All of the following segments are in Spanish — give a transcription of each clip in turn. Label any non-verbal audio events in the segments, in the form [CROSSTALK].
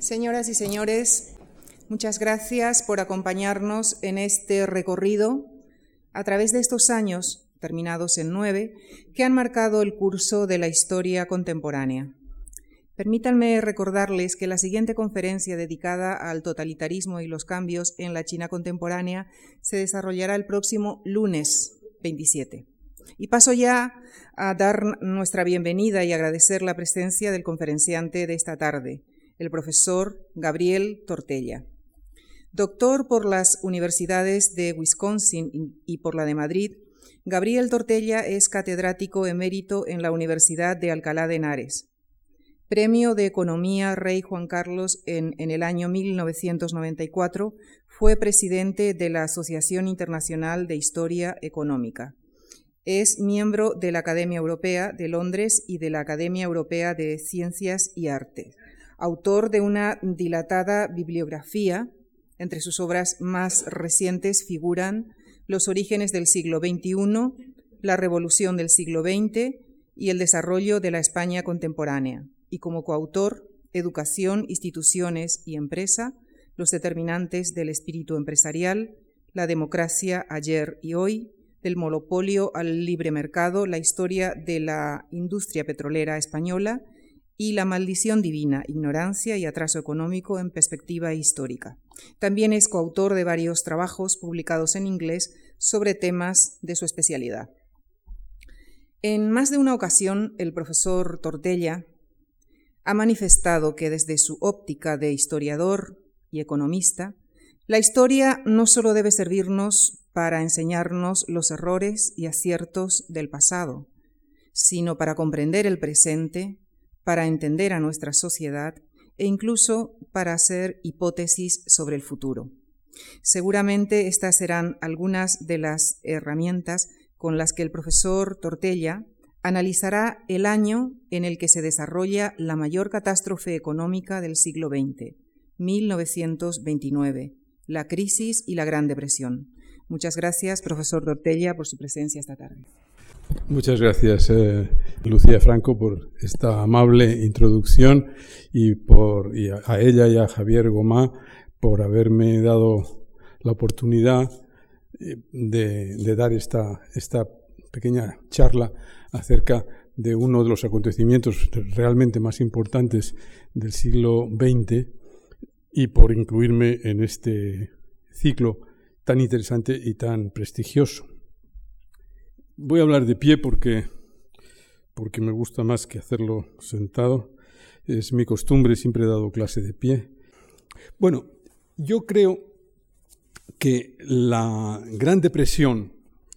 Señoras y señores, muchas gracias por acompañarnos en este recorrido a través de estos años, terminados en nueve, que han marcado el curso de la historia contemporánea. Permítanme recordarles que la siguiente conferencia dedicada al totalitarismo y los cambios en la China contemporánea se desarrollará el próximo lunes 27. Y paso ya a dar nuestra bienvenida y agradecer la presencia del conferenciante de esta tarde, el profesor Gabriel Tortella. Doctor por las universidades de Wisconsin y por la de Madrid, Gabriel Tortella es catedrático emérito en la Universidad de Alcalá de Henares. Premio de Economía Rey Juan Carlos en, el año 1994, fue presidente de la Asociación Internacional de Historia Económica. Es miembro de la Academia Europea de Londres y de la Academia Europea de Ciencias y Artes autor de una dilatada bibliografía. Entre sus obras más recientes figuran Los orígenes del siglo XXI, La revolución del siglo XX y el desarrollo de la España contemporánea, y como coautor Educación, instituciones y empresa, los determinantes del espíritu empresarial, la democracia ayer y hoy, del monopolio al libre mercado, la historia de la industria petrolera española y La maldición divina, ignorancia y atraso económico en perspectiva histórica. También es coautor de varios trabajos publicados en inglés sobre temas de su especialidad. En más de una ocasión, el profesor Tortella ha manifestado que desde su óptica de historiador y economista, la historia no solo debe servirnos para enseñarnos los errores y aciertos del pasado, sino para comprender el presente para entender a nuestra sociedad e incluso para hacer hipótesis sobre el futuro. Seguramente estas serán algunas de las herramientas con las que el profesor Tortella analizará el año en el que se desarrolla la mayor catástrofe económica del siglo XX, 1929, la crisis y la Gran Depresión. Muchas gracias, profesor Tortella, por su presencia esta tarde. Muchas gracias, eh, Lucía Franco, por esta amable introducción y, por, a, ella y a Javier Gomá por haberme dado la oportunidad eh, de, dar esta, esta pequeña charla acerca de uno de los acontecimientos realmente más importantes del siglo XX y por incluirme en este ciclo tan interesante y tan prestigioso. Voy a hablar de pie porque, porque me gusta más que hacerlo sentado. Es mi costumbre, siempre he dado clase de pie. Bueno, yo creo que la Gran Depresión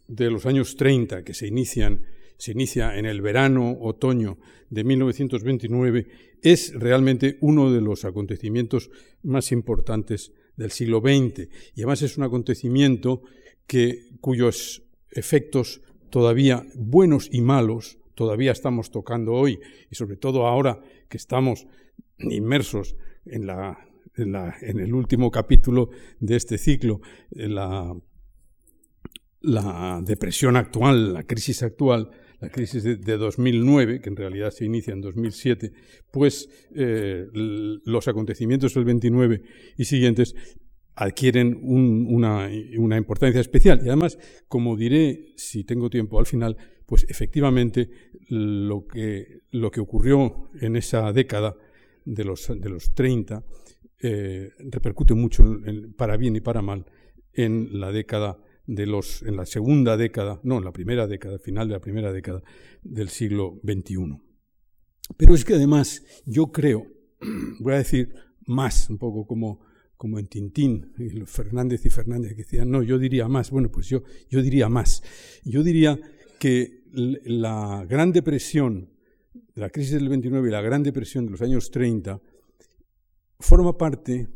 de los años 30, que se, inician, se inicia en el verano, otoño de 1929, es realmente uno de los acontecimientos más importantes del siglo XX. Y además es un acontecimiento que, cuyos efectos todavía buenos y malos, todavía estamos tocando hoy, y sobre todo ahora que estamos inmersos en, el último capítulo de este ciclo, la, la depresión actual, la crisis actual, la crisis de, 2009, que en realidad se inicia en 2007, pues eh, los acontecimientos del 29 y siguientes adquieren una, importancia especial. Y además, como diré, si tengo tiempo al final, pues efectivamente lo que, ocurrió en esa década de los, de los 30 eh, repercute mucho, para bien y para mal, en la década de los, en la segunda década, no, en la primera década, final de la primera década del siglo XXI. Pero es que además yo creo, [CLEARS THROAT] voy a decir más, un poco como como en Tintín, Fernández y Fernández que decían, no, yo diría más. Bueno, pues yo, yo diría más. Yo diría que la Gran Depresión, la crisis del 29 y la Gran Depresión de los años 30, forma parte,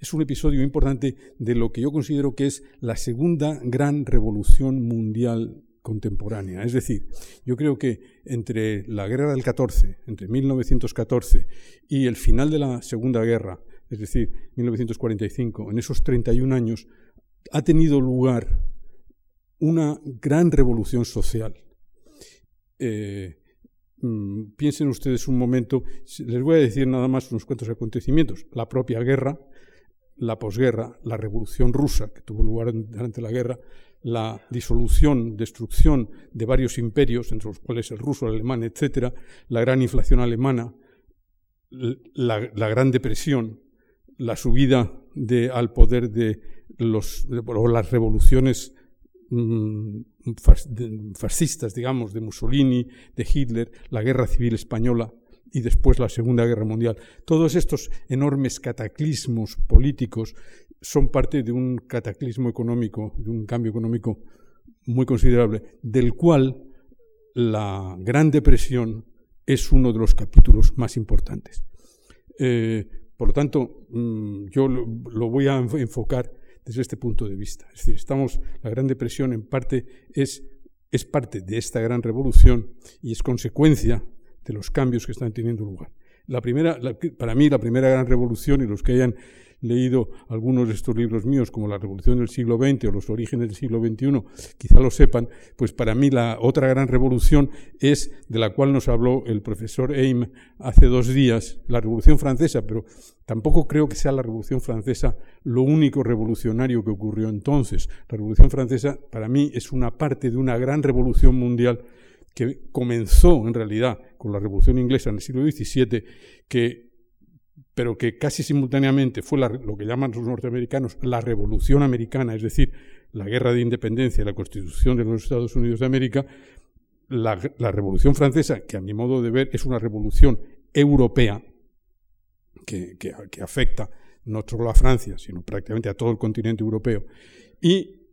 es un episodio importante de lo que yo considero que es la segunda gran revolución mundial contemporánea. Es decir, yo creo que entre la guerra del 14, entre 1914 y el final de la Segunda Guerra, es decir, 1945, en esos 31 años, ha tenido lugar una gran revolución social. Eh, mm, piensen ustedes un momento, les voy a decir nada más unos cuantos acontecimientos. La propia guerra, la posguerra, la revolución rusa que tuvo lugar durante la guerra, la disolución, destrucción de varios imperios, entre los cuales el ruso, el alemán, etcétera, la gran inflación alemana, la, Gran Depresión, la subida de, al poder de, los, las revoluciones mm, fascistas, digamos, de Mussolini, de Hitler, la guerra civil española y después la Segunda Guerra Mundial. Todos estos enormes cataclismos políticos son parte de un cataclismo económico, de un cambio económico muy considerable, del cual la Gran Depresión es uno de los capítulos más importantes. Eh, por lo tanto, mm, yo lo, voy a enfocar desde este punto de vista. Es decir, estamos, la Gran Depresión en parte es, es parte de esta gran revolución y es consecuencia de los cambios que están teniendo lugar. La primera, para mí, la primera gran revolución, y los que hayan leído algunos de estos libros míos, como La Revolución del siglo XX o Los Orígenes del siglo XXI, quizá lo sepan, pues para mí la otra gran revolución es de la cual nos habló el profesor Eim hace dos días, la Revolución Francesa, pero tampoco creo que sea la Revolución Francesa lo único revolucionario que ocurrió entonces. La Revolución Francesa para mí es una parte de una gran revolución mundial que comenzó en realidad con la Revolución Inglesa en el siglo XVII, que pero que casi simultáneamente fue lo que llaman los norteamericanos la Revolución Americana, es decir, la guerra de independencia y la constitución de los Estados Unidos de América, la, Revolución Francesa, que a mi modo de ver es una revolución europea, que, que afecta no solo a Francia, sino prácticamente a todo el continente europeo, y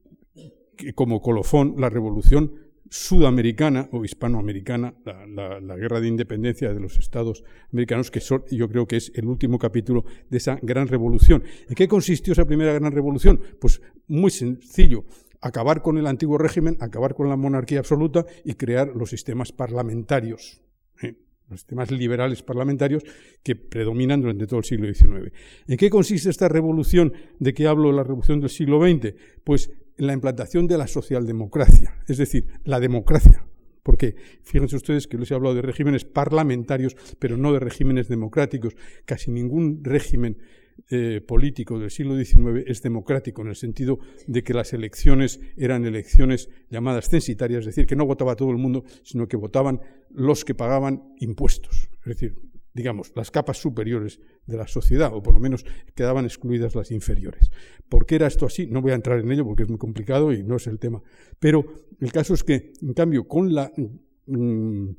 que como colofón la Revolución sudamericana o hispanoamericana, la, guerra de independencia de los Estados americanos, que yo creo que es el último capítulo de esa gran revolución. ¿En qué consistió esa primera gran revolución? Pues muy sencillo, acabar con el antiguo régimen, acabar con la monarquía absoluta y crear los sistemas parlamentarios. ¿eh? los sistemas liberales parlamentarios que predominan durante todo el siglo XIX. ¿En qué consiste esta revolución de que hablo, la revolución del siglo XX? Pues la implantación de la socialdemocracia, es decir, la democracia. Porque fíjense ustedes que les he hablado de regímenes parlamentarios, pero no de regímenes democráticos. Casi ningún régimen eh, político del siglo XIX es democrático en el sentido de que las elecciones eran elecciones llamadas censitarias, es decir, que no votaba todo el mundo, sino que votaban los que pagaban impuestos. Es decir, digamos, las capas superiores de la sociedad, o por lo menos quedaban excluidas las inferiores. ¿Por qué era esto así? No voy a entrar en ello porque es muy complicado y no es el tema. Pero el caso es que, en cambio, con la mm,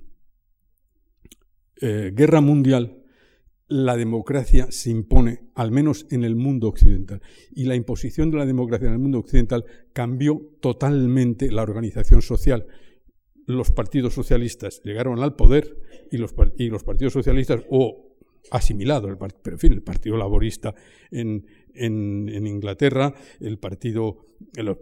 eh, guerra mundial, la democracia se impone, al menos en el mundo occidental. Y la imposición de la democracia en el mundo occidental cambió totalmente la organización social los partidos socialistas llegaron al poder y los, y los partidos socialistas, o asimilado, pero en fin, el Partido Laborista en, en, Inglaterra, el partido,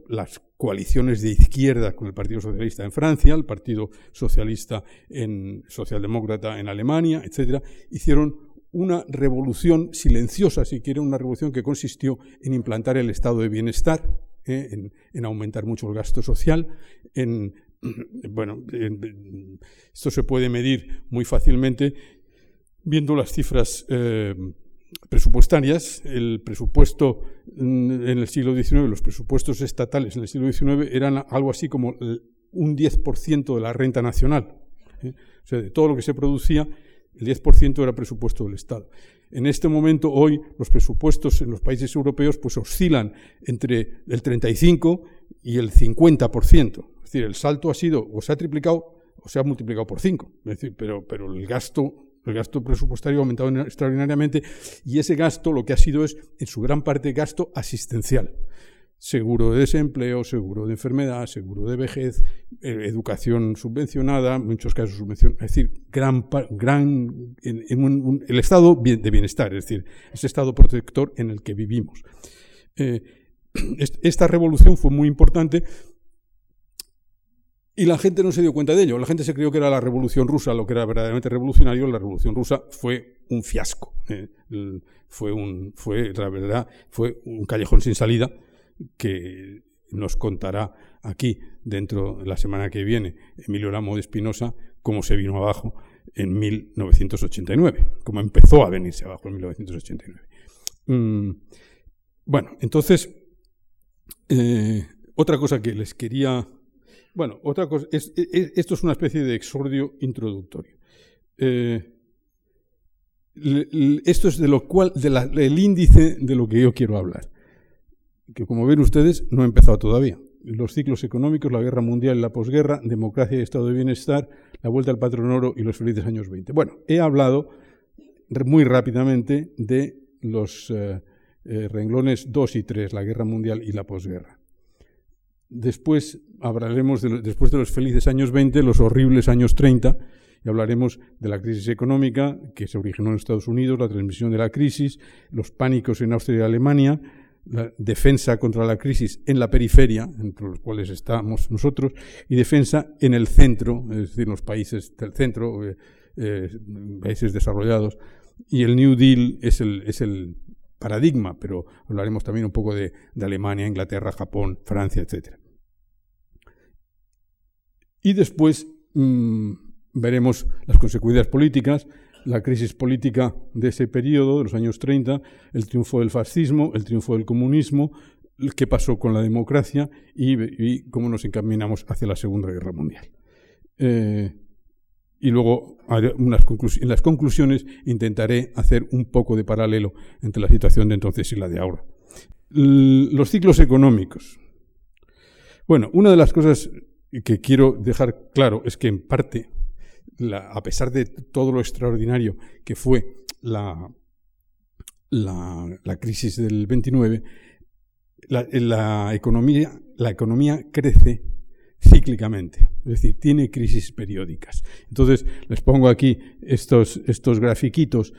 las coaliciones de izquierda con el Partido Socialista en Francia, el Partido Socialista en, Socialdemócrata en Alemania, etcétera, hicieron una revolución silenciosa, si quiere, una revolución que consistió en implantar el estado de bienestar, eh, en, aumentar mucho el gasto social, en [CLEARS THROAT] bueno, esto se puede medir muy fácilmente viendo las cifras eh, presupuestarias. El presupuesto en el siglo XIX, los presupuestos estatales en el siglo XIX eran algo así como un 10% de la renta nacional. ¿eh? O sea, de todo lo que se producía, el 10% era presupuesto del Estado. En este momento, hoy, los presupuestos en los países europeos pues oscilan entre el 35 y el 50% decir, el salto ha sido o se ha triplicado o se ha multiplicado por cinco. Pero, pero el gasto el gasto presupuestario ha aumentado extraordinariamente y ese gasto lo que ha sido es, en su gran parte, gasto asistencial. Seguro de desempleo, seguro de enfermedad, seguro de vejez, eh, educación subvencionada, en muchos casos subvención, es decir, gran, gran en, el estado de bienestar, es decir, ese estado protector en el que vivimos. Eh, [CLEARS THROAT] esta revolución fue muy importante y la gente no se dio cuenta de ello. La gente se creyó que era la revolución rusa, lo que era verdaderamente revolucionario. La revolución rusa fue un fiasco. ¿eh? fue un, la verdad, fue un callejón sin salida que nos contará aquí, dentro de la semana que viene, Emilio Lamo de Espinosa, cómo se vino abajo en 1989, como empezó a venirse abajo en 1989. Mm, bueno, entonces, eh, otra cosa que les quería... Bueno, otra cosa, esto es una especie de exordio introductorio. Eh, esto es de lo cual, del índice de lo que yo quiero hablar, que como ven ustedes no ha empezado todavía. Los ciclos económicos, la guerra mundial y la posguerra, democracia y estado de bienestar, la vuelta al patrón oro y los felices años 20. Bueno, he hablado muy rápidamente de los eh, eh, renglones 2 y 3, la guerra mundial y la posguerra. Después hablaremos, después de los felices años 20, los horribles años 30, y hablaremos de la crisis económica que se originó en Estados Unidos, la transmisión de la crisis, los pánicos en Austria y Alemania, la defensa contra la crisis en la periferia, entre los cuales estamos nosotros, y defensa en el centro, es decir, los países del centro, eh, eh, países desarrollados. Y el New Deal es el, es el paradigma, pero hablaremos también un poco de, Alemania, Inglaterra, Japón, Francia, etc. Y después mm, veremos las consecuencias políticas, la crisis política de ese periodo, de los años 30, el triunfo del fascismo, el triunfo del comunismo, qué pasó con la democracia y, cómo nos encaminamos hacia la Segunda Guerra Mundial. Eh, y luego, en las conclusiones, intentaré hacer un poco de paralelo entre la situación de entonces y la de ahora. los ciclos económicos. Bueno, una de las cosas que quiero dejar claro es que en parte a pesar de todo lo extraordinario que fue la, la, crisis del 29, la, economía, la economía crece cíclicamente, es decir, tiene crisis periódicas. Entonces, les pongo aquí estos, estos grafiquitos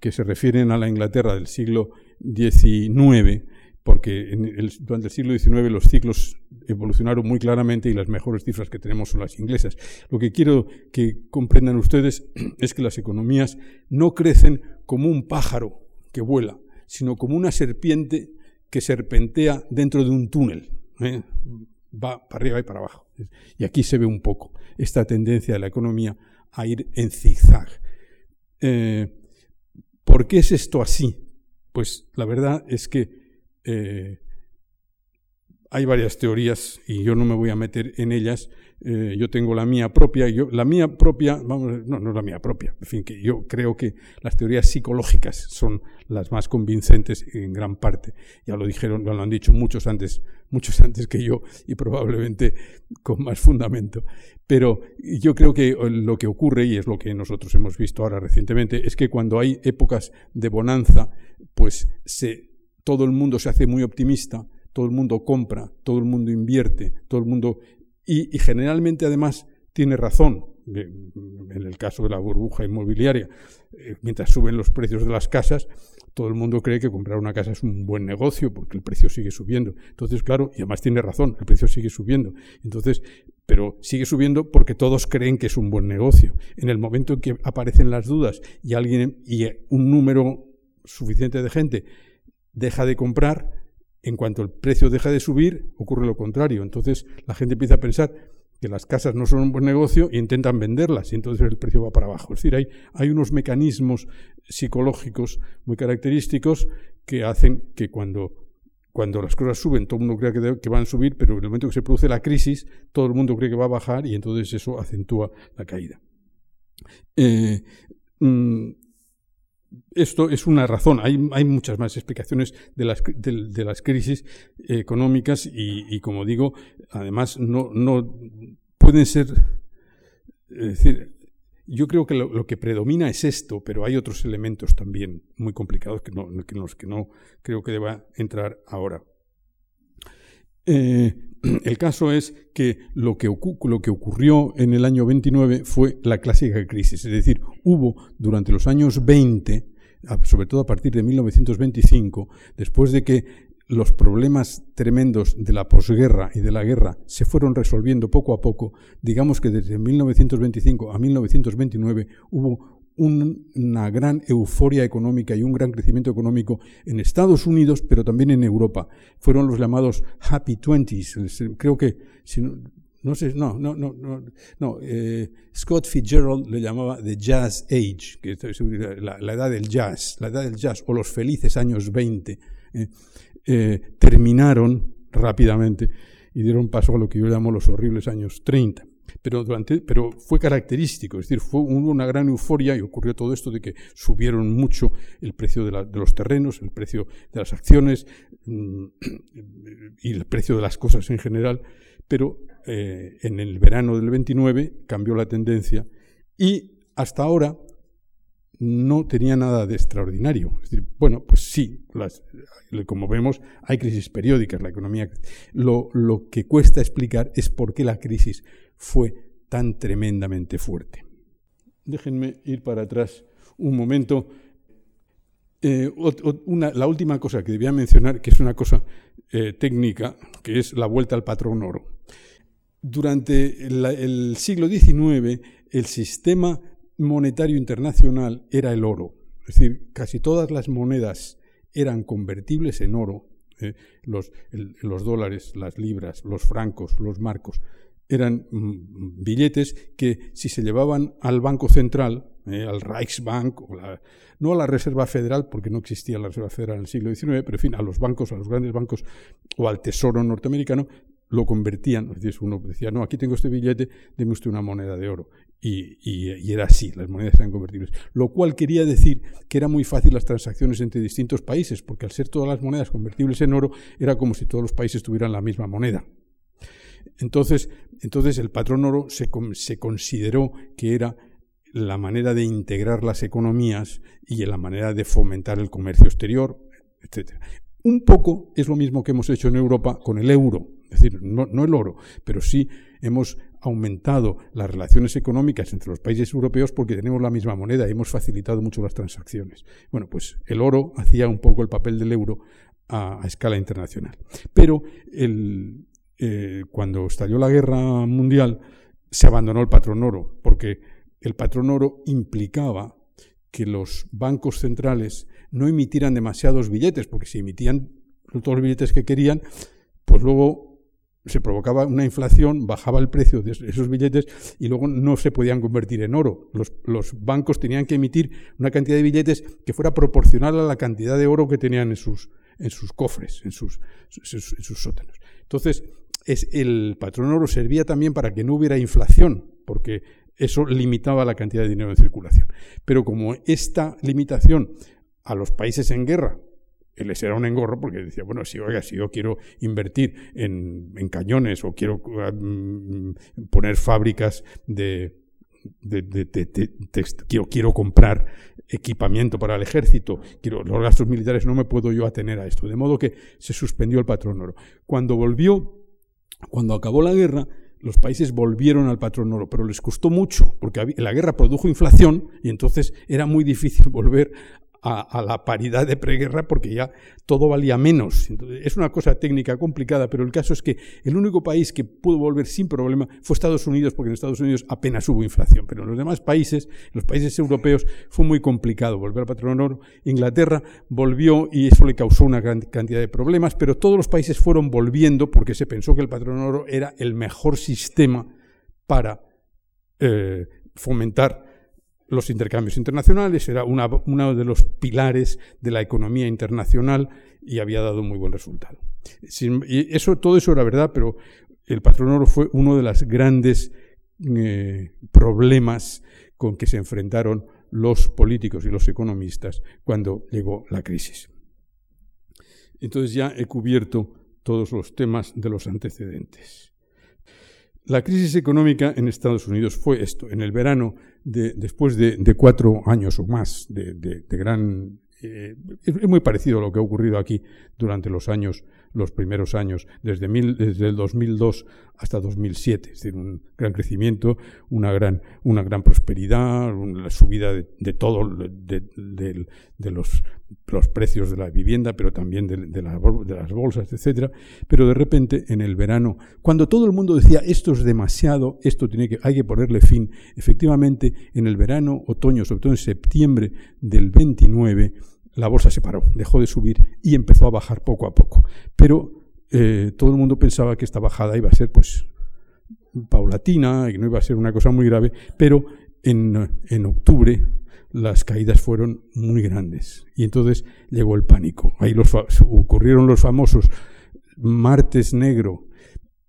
que se refieren a la Inglaterra del siglo XIX, porque durante el siglo XIX los ciclos evolucionaron muy claramente y las mejores cifras que tenemos son las inglesas. Lo que quiero que comprendan ustedes [CLEARS THROAT] es que las economías no crecen como un pájaro que vuela, sino como una serpiente que serpentea dentro de un túnel. ¿eh? Va para arriba y para abajo. Y aquí se ve un poco esta tendencia de la economía a ir en zigzag. Eh, ¿Por qué es esto así? Pues la verdad es que eh, hay varias teorías y yo no me voy a meter en ellas. Eh, yo tengo la mía propia. Yo, la mía propia, vamos, no, no es la mía propia. En fin, que yo creo que las teorías psicológicas son las más convincentes en gran parte. Ya lo dijeron, lo han dicho muchos antes, muchos [LAUGHS] antes que yo y probablemente con más fundamento. Pero yo creo que lo que ocurre, y es lo que nosotros hemos visto ahora recientemente, es que cuando hay épocas de bonanza, pues se todo el mundo se hace muy optimista, todo el mundo compra, todo el mundo invierte, todo el mundo... Y, generalmente además tiene razón, en el caso de la burbuja inmobiliaria, eh, mientras suben los precios de las casas, todo el mundo cree que comprar una casa es un buen negocio porque el precio sigue subiendo. Entonces, claro, y además tiene razón, el precio sigue subiendo. Entonces, pero sigue subiendo porque todos creen que es un buen negocio. En el momento en que aparecen las dudas y alguien y un número suficiente de gente deja de comprar, en cuanto el precio deja de subir, ocurre lo contrario. Entonces la gente empieza a pensar que las casas no son un buen negocio e intentan venderlas y entonces el precio va para abajo. Es decir, hay, unos mecanismos psicológicos muy característicos que hacen que cuando, cuando las cosas suben, todo el mundo cree que, que, van a subir, pero en el momento que se produce la crisis, todo el mundo cree que va a bajar y entonces eso acentúa la caída. Eh, mm, esto es una razón. Hay, muchas más explicaciones de las, de, las crisis económicas y, como digo, además no, no pueden ser. Es decir, yo creo que lo, que predomina es esto, pero hay otros elementos también muy complicados que no, que los que no creo que deba entrar ahora. Eh, [CLEARS THROAT] el caso es que lo que, lo que ocurrió en el año 29 fue la clásica crisis, es decir, hubo durante los años 20, sobre todo a partir de 1925, después de que los problemas tremendos de la posguerra y de la guerra se fueron resolviendo poco a poco, digamos que desde 1925 a 1929 hubo una gran euforia económica y un gran crecimiento económico en Estados Unidos, pero también en Europa. Fueron los llamados Happy Twenties. Creo que, no sé, no, no, no, no, eh, Scott Fitzgerald le llamaba The Jazz Age, que la, edad del jazz, la edad del jazz, o los felices años 20, eh, eh, terminaron rápidamente y dieron paso a lo que yo llamo los horribles años 30. Pero, fue característico, es decir, fue, hubo una gran euforia y ocurrió todo esto de que subieron mucho el precio de, los terrenos, el precio de las acciones mm, [CLEARS THROAT] y el precio de las cosas en general, pero eh, en el verano del 29 cambió la tendencia y hasta ahora no tenía nada de extraordinario. Es decir, bueno, pues sí, como vemos, hay crisis periódicas, la economía. Lo, lo que cuesta explicar es por qué la crisis fue tan tremendamente fuerte. Déjenme ir para atrás un momento. Eh, la última cosa que debía mencionar, que es una cosa eh, técnica, que es la vuelta al patrón oro. Durante el siglo XIX, el sistema monetario internacional era el oro. Es decir, casi todas las monedas eran convertibles en oro. ¿eh? los, los, dólares, las libras, los francos, los marcos, eran mm, billetes que si se llevaban al Banco Central, ¿eh? al Reichsbank, o no a la Reserva Federal, porque no existía la Reserva Federal en el siglo XIX, pero en fin, a los bancos, a los grandes bancos o al Tesoro norteamericano, lo convertían, es decir, uno decía, no, aquí tengo este billete, deme usted una moneda de oro. Y, y, era así, las monedas eran convertibles. Lo cual quería decir que era muy fácil las transacciones entre distintos países, porque al ser todas las monedas convertibles en oro, era como si todos los países tuvieran la misma moneda. Entonces, entonces el patrón oro se, se consideró que era la manera de integrar las economías y la manera de fomentar el comercio exterior, etc. Un poco es lo mismo que hemos hecho en Europa con el euro. Es decir, no, el oro, pero sí hemos aumentado las relaciones económicas entre los países europeos porque tenemos la misma moneda y hemos facilitado mucho las transacciones. Bueno, pues el oro hacía un poco el papel del euro a, escala internacional. Pero eh, cuando estalló la guerra mundial se abandonó el patrón oro porque el patrón oro implicaba que los bancos centrales no emitieran demasiados billetes, porque si emitían todos los billetes que querían, pues luego se provocaba una inflación, bajaba el precio de esos billetes y luego no se podían convertir en oro. Los, bancos tenían que emitir una cantidad de billetes que fuera proporcional a la cantidad de oro que tenían en sus, en sus cofres, en sus, en sus sótanos. Entonces, es, el patrón oro servía también para que no hubiera inflación, porque eso limitaba la cantidad de dinero en circulación. Pero como esta limitación a los países en guerra les era un engorro porque decía, bueno, si, oiga, si yo quiero invertir en, cañones o quiero mm, poner fábricas de, quiero, quiero comprar equipamiento para el ejército, quiero, los gastos militares no me puedo yo atener a esto. De modo que se suspendió el patrón oro. Cuando volvió, cuando acabó la guerra, los países volvieron al patrón oro, pero les costó mucho, porque la guerra produjo inflación y entonces era muy difícil [LAUGHS] volver a, la paridad de preguerra porque ya todo valía menos. es una cosa técnica complicada, pero el caso es que el único país que pudo volver sin problema fue Estados Unidos, porque en Estados Unidos apenas hubo inflación, pero en los demás países, en los países europeos, fue muy complicado volver al patrón oro. Inglaterra volvió y eso le causó una gran cantidad de problemas, pero todos los países fueron volviendo porque se pensó que el patrón oro era el mejor sistema para eh, fomentar los intercambios internacionales, era uno de los pilares de la economía internacional y había dado muy buen resultado. y eso, todo eso era verdad, pero el patrón oro fue uno de los grandes eh, problemas con que se enfrentaron los políticos y los economistas cuando llegó la crisis. Entonces ya he cubierto todos los temas de los antecedentes. La crisis económica en Estados Unidos fue esto. En el verano, de, después de, cuatro años o más de, de gran eh, es muy parecido a lo que ha ocurrido aquí durante los años, los primeros años, desde, desde el 2002 hasta 2007. Es decir, un gran crecimiento, una gran, una gran prosperidad, la subida de, todo, de, los, los, precios de la vivienda, pero también de, las bolsas, etcétera. Pero de repente, en el verano, cuando todo el mundo decía esto es demasiado, esto tiene que, hay que ponerle fin, efectivamente, en el verano, otoño, sobre todo en septiembre del 29, la bolsa se paró, dejó de subir y empezó a bajar poco a poco. Pero eh, todo el mundo pensaba que esta bajada iba a ser pues paulatina y que no iba a ser una cosa muy grave, pero en, en octubre las caídas fueron muy grandes y entonces llegó el pánico. Ahí los, ocurrieron los famosos martes negro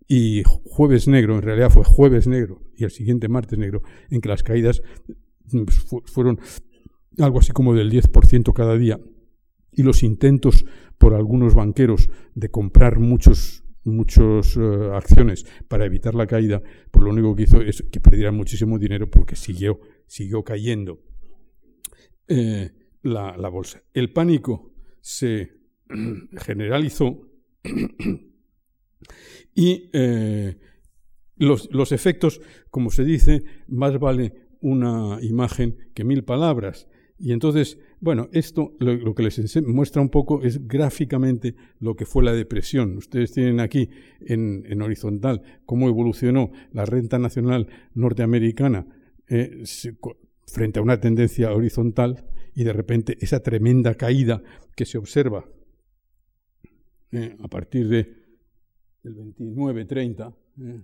y jueves negro, en realidad fue jueves negro y el siguiente martes negro, en que las caídas pues, fueron algo así como del 10% cada día y los intentos por algunos banqueros de comprar muchos muchas eh, acciones para evitar la caída, pues lo único que hizo es que perdieran muchísimo dinero porque siguió, siguió cayendo eh, la, bolsa. El pánico se [CLEARS THROAT] generalizó [CLEARS THROAT] y eh, los, los, efectos, como se dice, más vale una imagen que mil palabras. Y entonces, bueno, esto lo, que les muestra un poco es gráficamente lo que fue la depresión. Ustedes tienen aquí en, horizontal cómo evolucionó la renta nacional norteamericana eh, frente a una tendencia horizontal y de repente esa tremenda caída que se observa eh, a partir de el 29-30, eh,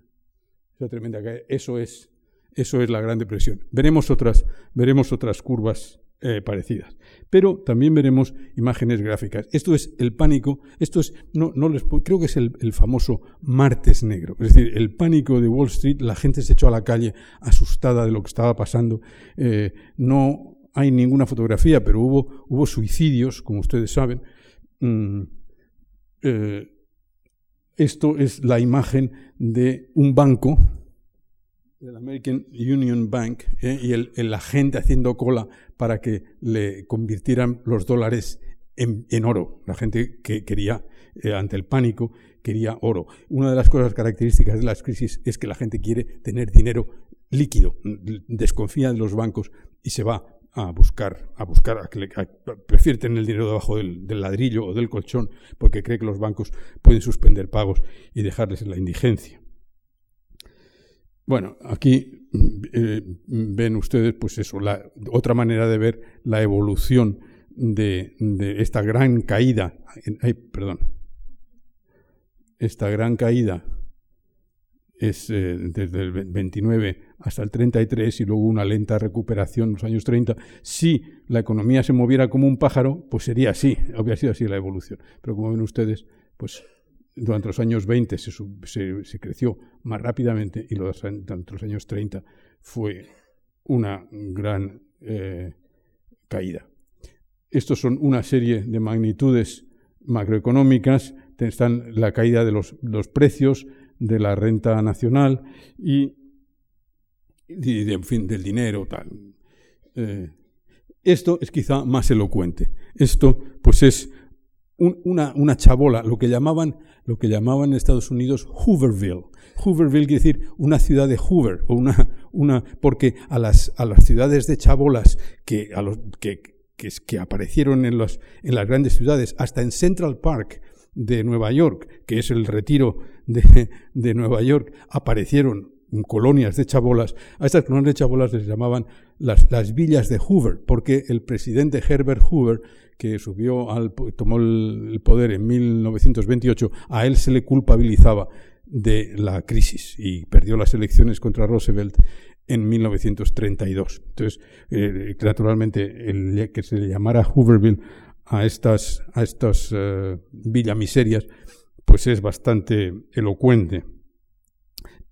esa tremenda caída, eso es, eso es la Gran Depresión. Veremos otras, veremos otras curvas eh, parecidas. Pero también veremos imágenes gráficas. Esto es el pánico, esto es, no, no les, creo que es el, famoso martes negro. Es decir, el pánico de Wall Street, la gente se echó a la calle asustada de lo que estaba pasando. Eh, no hay ninguna fotografía, pero hubo, hubo suicidios, como ustedes saben. Mm, eh, esto es la imagen de un banco el American Union Bank ¿eh? y el, la gente haciendo cola para que le convirtieran los dólares en, oro. La gente que quería, eh, ante el pánico, quería oro. Una de las cosas características de las crisis es que la gente quiere tener dinero líquido, desconfía de los bancos y se va a buscar, a buscar, a que le, prefiere tener el dinero debajo del, del, ladrillo o del colchón porque cree que los bancos pueden suspender pagos y dejarles en la indigencia. Bueno, aquí eh, ven ustedes, pues eso, la, otra manera de ver la evolución de, esta gran caída. Ay, perdón. Esta gran caída es eh, desde el 29 hasta el 33 y luego una lenta recuperación en los años 30. Si la economía se moviera como un pájaro, pues sería así, habría sido así la evolución. Pero como ven ustedes, pues durante los años 20 se, se, creció más rápidamente y durante los años 30 fue una gran eh, caída. Estos son una serie de magnitudes macroeconómicas. Están la caída de los, precios, de la renta nacional y, en fin, del dinero. Tal. Eh, esto es quizá más elocuente. Esto, pues, es una, una, chabola, lo que llamaban, lo que llamaban en Estados Unidos Hooverville. Hooverville quiere decir una ciudad de Hoover, o una, una, porque a las, a las ciudades de chabolas que, a los, que, que, que aparecieron en, los, en las grandes ciudades, hasta en Central Park de Nueva York, que es el retiro de, de Nueva York, aparecieron colonias de chabolas. A estas colonias de chabolas les llamaban las, las villas de Hoover, porque el presidente Herbert Hoover que subió al, tomó el poder en 1928, a él se le culpabilizaba de la crisis y perdió las elecciones contra Roosevelt en 1932. Entonces, eh, naturalmente, el, que se le llamara Hooverville a estas, a estas uh, villamiserias, pues es bastante elocuente.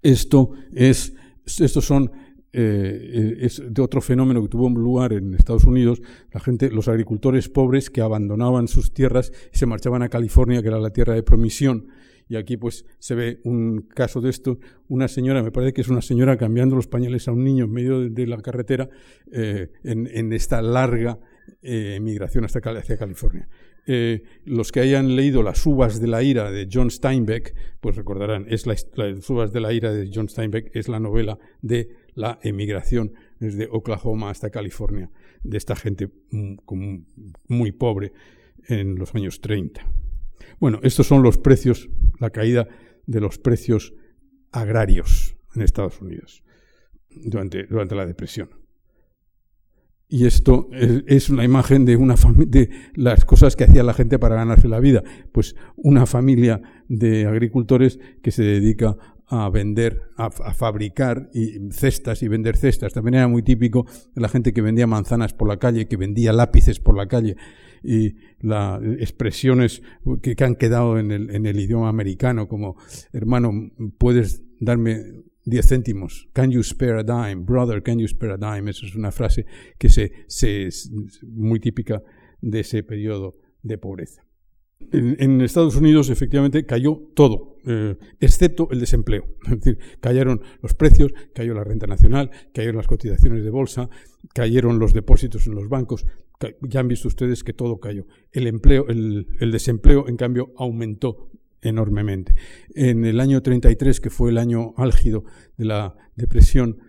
Esto es, estos son eh, es de otro fenómeno que tuvo lugar en Estados Unidos, la gente, los agricultores pobres que abandonaban sus tierras y se marchaban a California, que era la tierra de promisión. Y aquí pues se ve un caso de esto, una señora, me parece que es una señora cambiando los pañales a un niño en medio de, la carretera eh, en, esta larga eh, migración hasta hacia California. Eh, los que hayan leído Las uvas de la ira de John Steinbeck, pues recordarán, es la, Las uvas de la ira de John Steinbeck es la novela de la emigración desde Oklahoma hasta California de esta gente muy pobre en los años 30. Bueno, estos son los precios, la caída de los precios agrarios en Estados Unidos durante, durante la depresión. Y esto es una imagen de, una de las cosas que hacía la gente para ganarse la vida. Pues una familia de agricultores que se dedica a vender, a, fabricar y cestas y vender cestas. También era muy típico de la gente que vendía manzanas por la calle, que vendía lápices por la calle y las expresiones que, han quedado en el, en el idioma americano como, hermano, puedes darme 10 céntimos. Can you spare a dime? Brother, can you spare a dime? Esa es una frase que se, es muy típica de ese periodo de pobreza. En, Estados Unidos efectivamente cayó todo, eh, excepto el desempleo. [LAUGHS] Es decir, cayeron los precios, cayó la renta nacional, cayeron las cotizaciones de bolsa, cayeron los depósitos en los bancos. Ya han visto ustedes que todo cayó. El empleo, el, desempleo, en cambio, aumentó enormemente. En el año 33, que fue el año álgido de la depresión,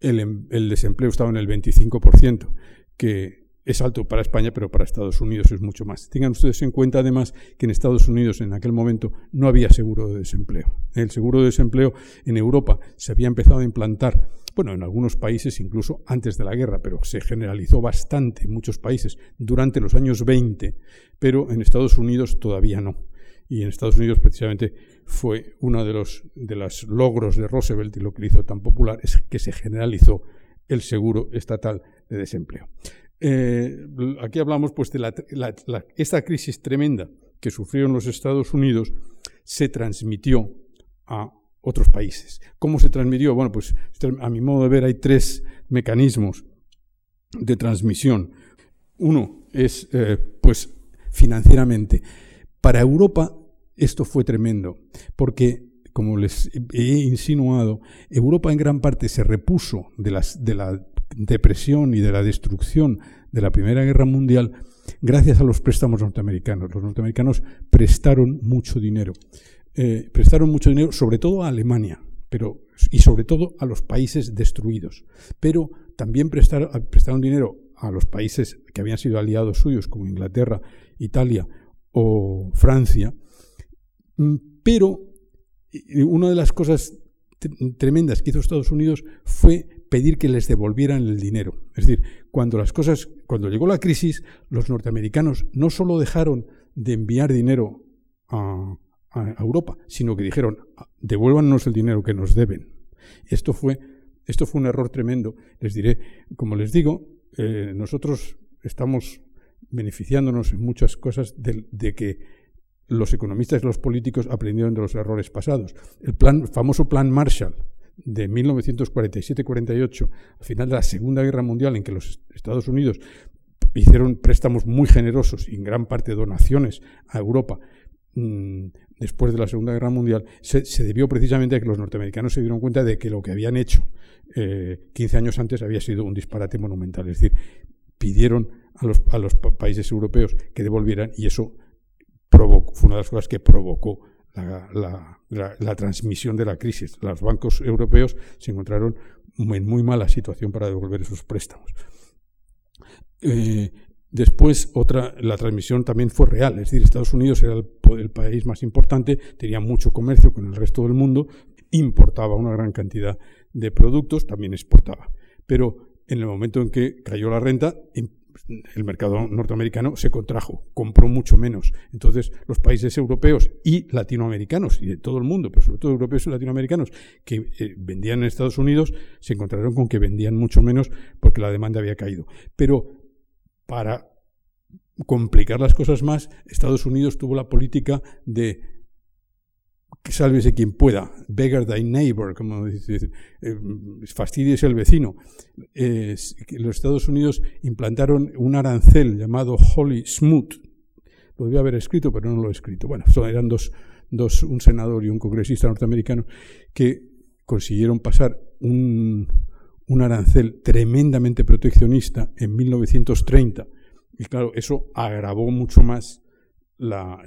el, em, el desempleo estaba en el 25%, que es alto para España, pero para Estados Unidos es mucho más. Tengan ustedes en cuenta además que en Estados Unidos en aquel momento no había seguro de desempleo. El seguro de desempleo en Europa se había empezado a implantar, bueno, en algunos países incluso antes de la guerra, pero se generalizó bastante en muchos países durante los años 20, pero en Estados Unidos todavía no. Y en Estados Unidos precisamente fue uno de los, de los logros de Roosevelt y lo que hizo tan popular es que se generalizó el seguro estatal de desempleo. Eh, aquí hablamos pues de la, esta crisis tremenda que sufrieron los Estados Unidos se transmitió a otros países. ¿Cómo se transmitió? Bueno, pues a mi modo de ver hay tres mecanismos de transmisión. Uno es, eh, pues, financieramente. Para Europa esto fue tremendo, porque, como les he insinuado, Europa en gran parte se repuso de, las, de la depresión y de la destrucción de la Primera Guerra Mundial gracias a los préstamos norteamericanos. Los norteamericanos prestaron mucho dinero. Eh, prestaron mucho dinero sobre todo a Alemania pero, y sobre todo a los países destruidos. Pero también prestaron, prestaron dinero a los países que habían sido aliados suyos, como Inglaterra, Italia o Francia. Mm, pero una de las cosas tremendas que hizo Estados Unidos fue pedir que les devolvieran el dinero. Es decir, cuando las cosas, cuando llegó la crisis, los norteamericanos no solo dejaron de enviar dinero a, Europa, sino que dijeron, devuélvanos el dinero que nos deben. Esto fue, esto fue un error tremendo. Les diré, como les digo, eh, nosotros estamos beneficiándonos en muchas cosas de, que los economistas y los políticos aprendieron de los errores pasados. El plan, famoso plan Marshall, de 1947-48, al final de la Segunda Guerra Mundial, en que los Estados Unidos hicieron préstamos muy generosos y en gran parte donaciones a Europa mm, después de la Segunda Guerra Mundial, se, debió precisamente a que los norteamericanos se dieron cuenta de que lo que habían hecho 15 eh, años antes había sido un disparate monumental. Es decir, pidieron a los, a los países europeos que devolvieran y eso provocó, fue una de las cosas que provocó la, transmisión de la crisis. Los bancos europeos se encontraron en muy mala situación para devolver esos préstamos. Eh, después, otra, la transmisión también fue real, es decir, Estados Unidos era el, el, país más importante, tenía mucho comercio con el resto del mundo, importaba una gran cantidad de productos, también exportaba. Pero en el momento en que cayó la renta, el mercado norteamericano se contrajo, compró mucho menos. Entonces, los países europeos y latinoamericanos, y de todo el mundo, pero sobre todo europeos y latinoamericanos, que eh, vendían en Estados Unidos, se encontraron con que vendían mucho menos porque la demanda había caído. Pero para complicar las cosas más, Estados Unidos tuvo la política de sálvese quien pueda, beggar thy neighbor, como dice, eh, fastidies el vecino. los Estados Unidos implantaron un arancel llamado Holy Smooth. Podría haber escrito, pero no lo he escrito. Bueno, eran dos, dos, un senador y un congresista norteamericano que consiguieron pasar un, un arancel tremendamente proteccionista en 1930. Y claro, eso agravó mucho más la,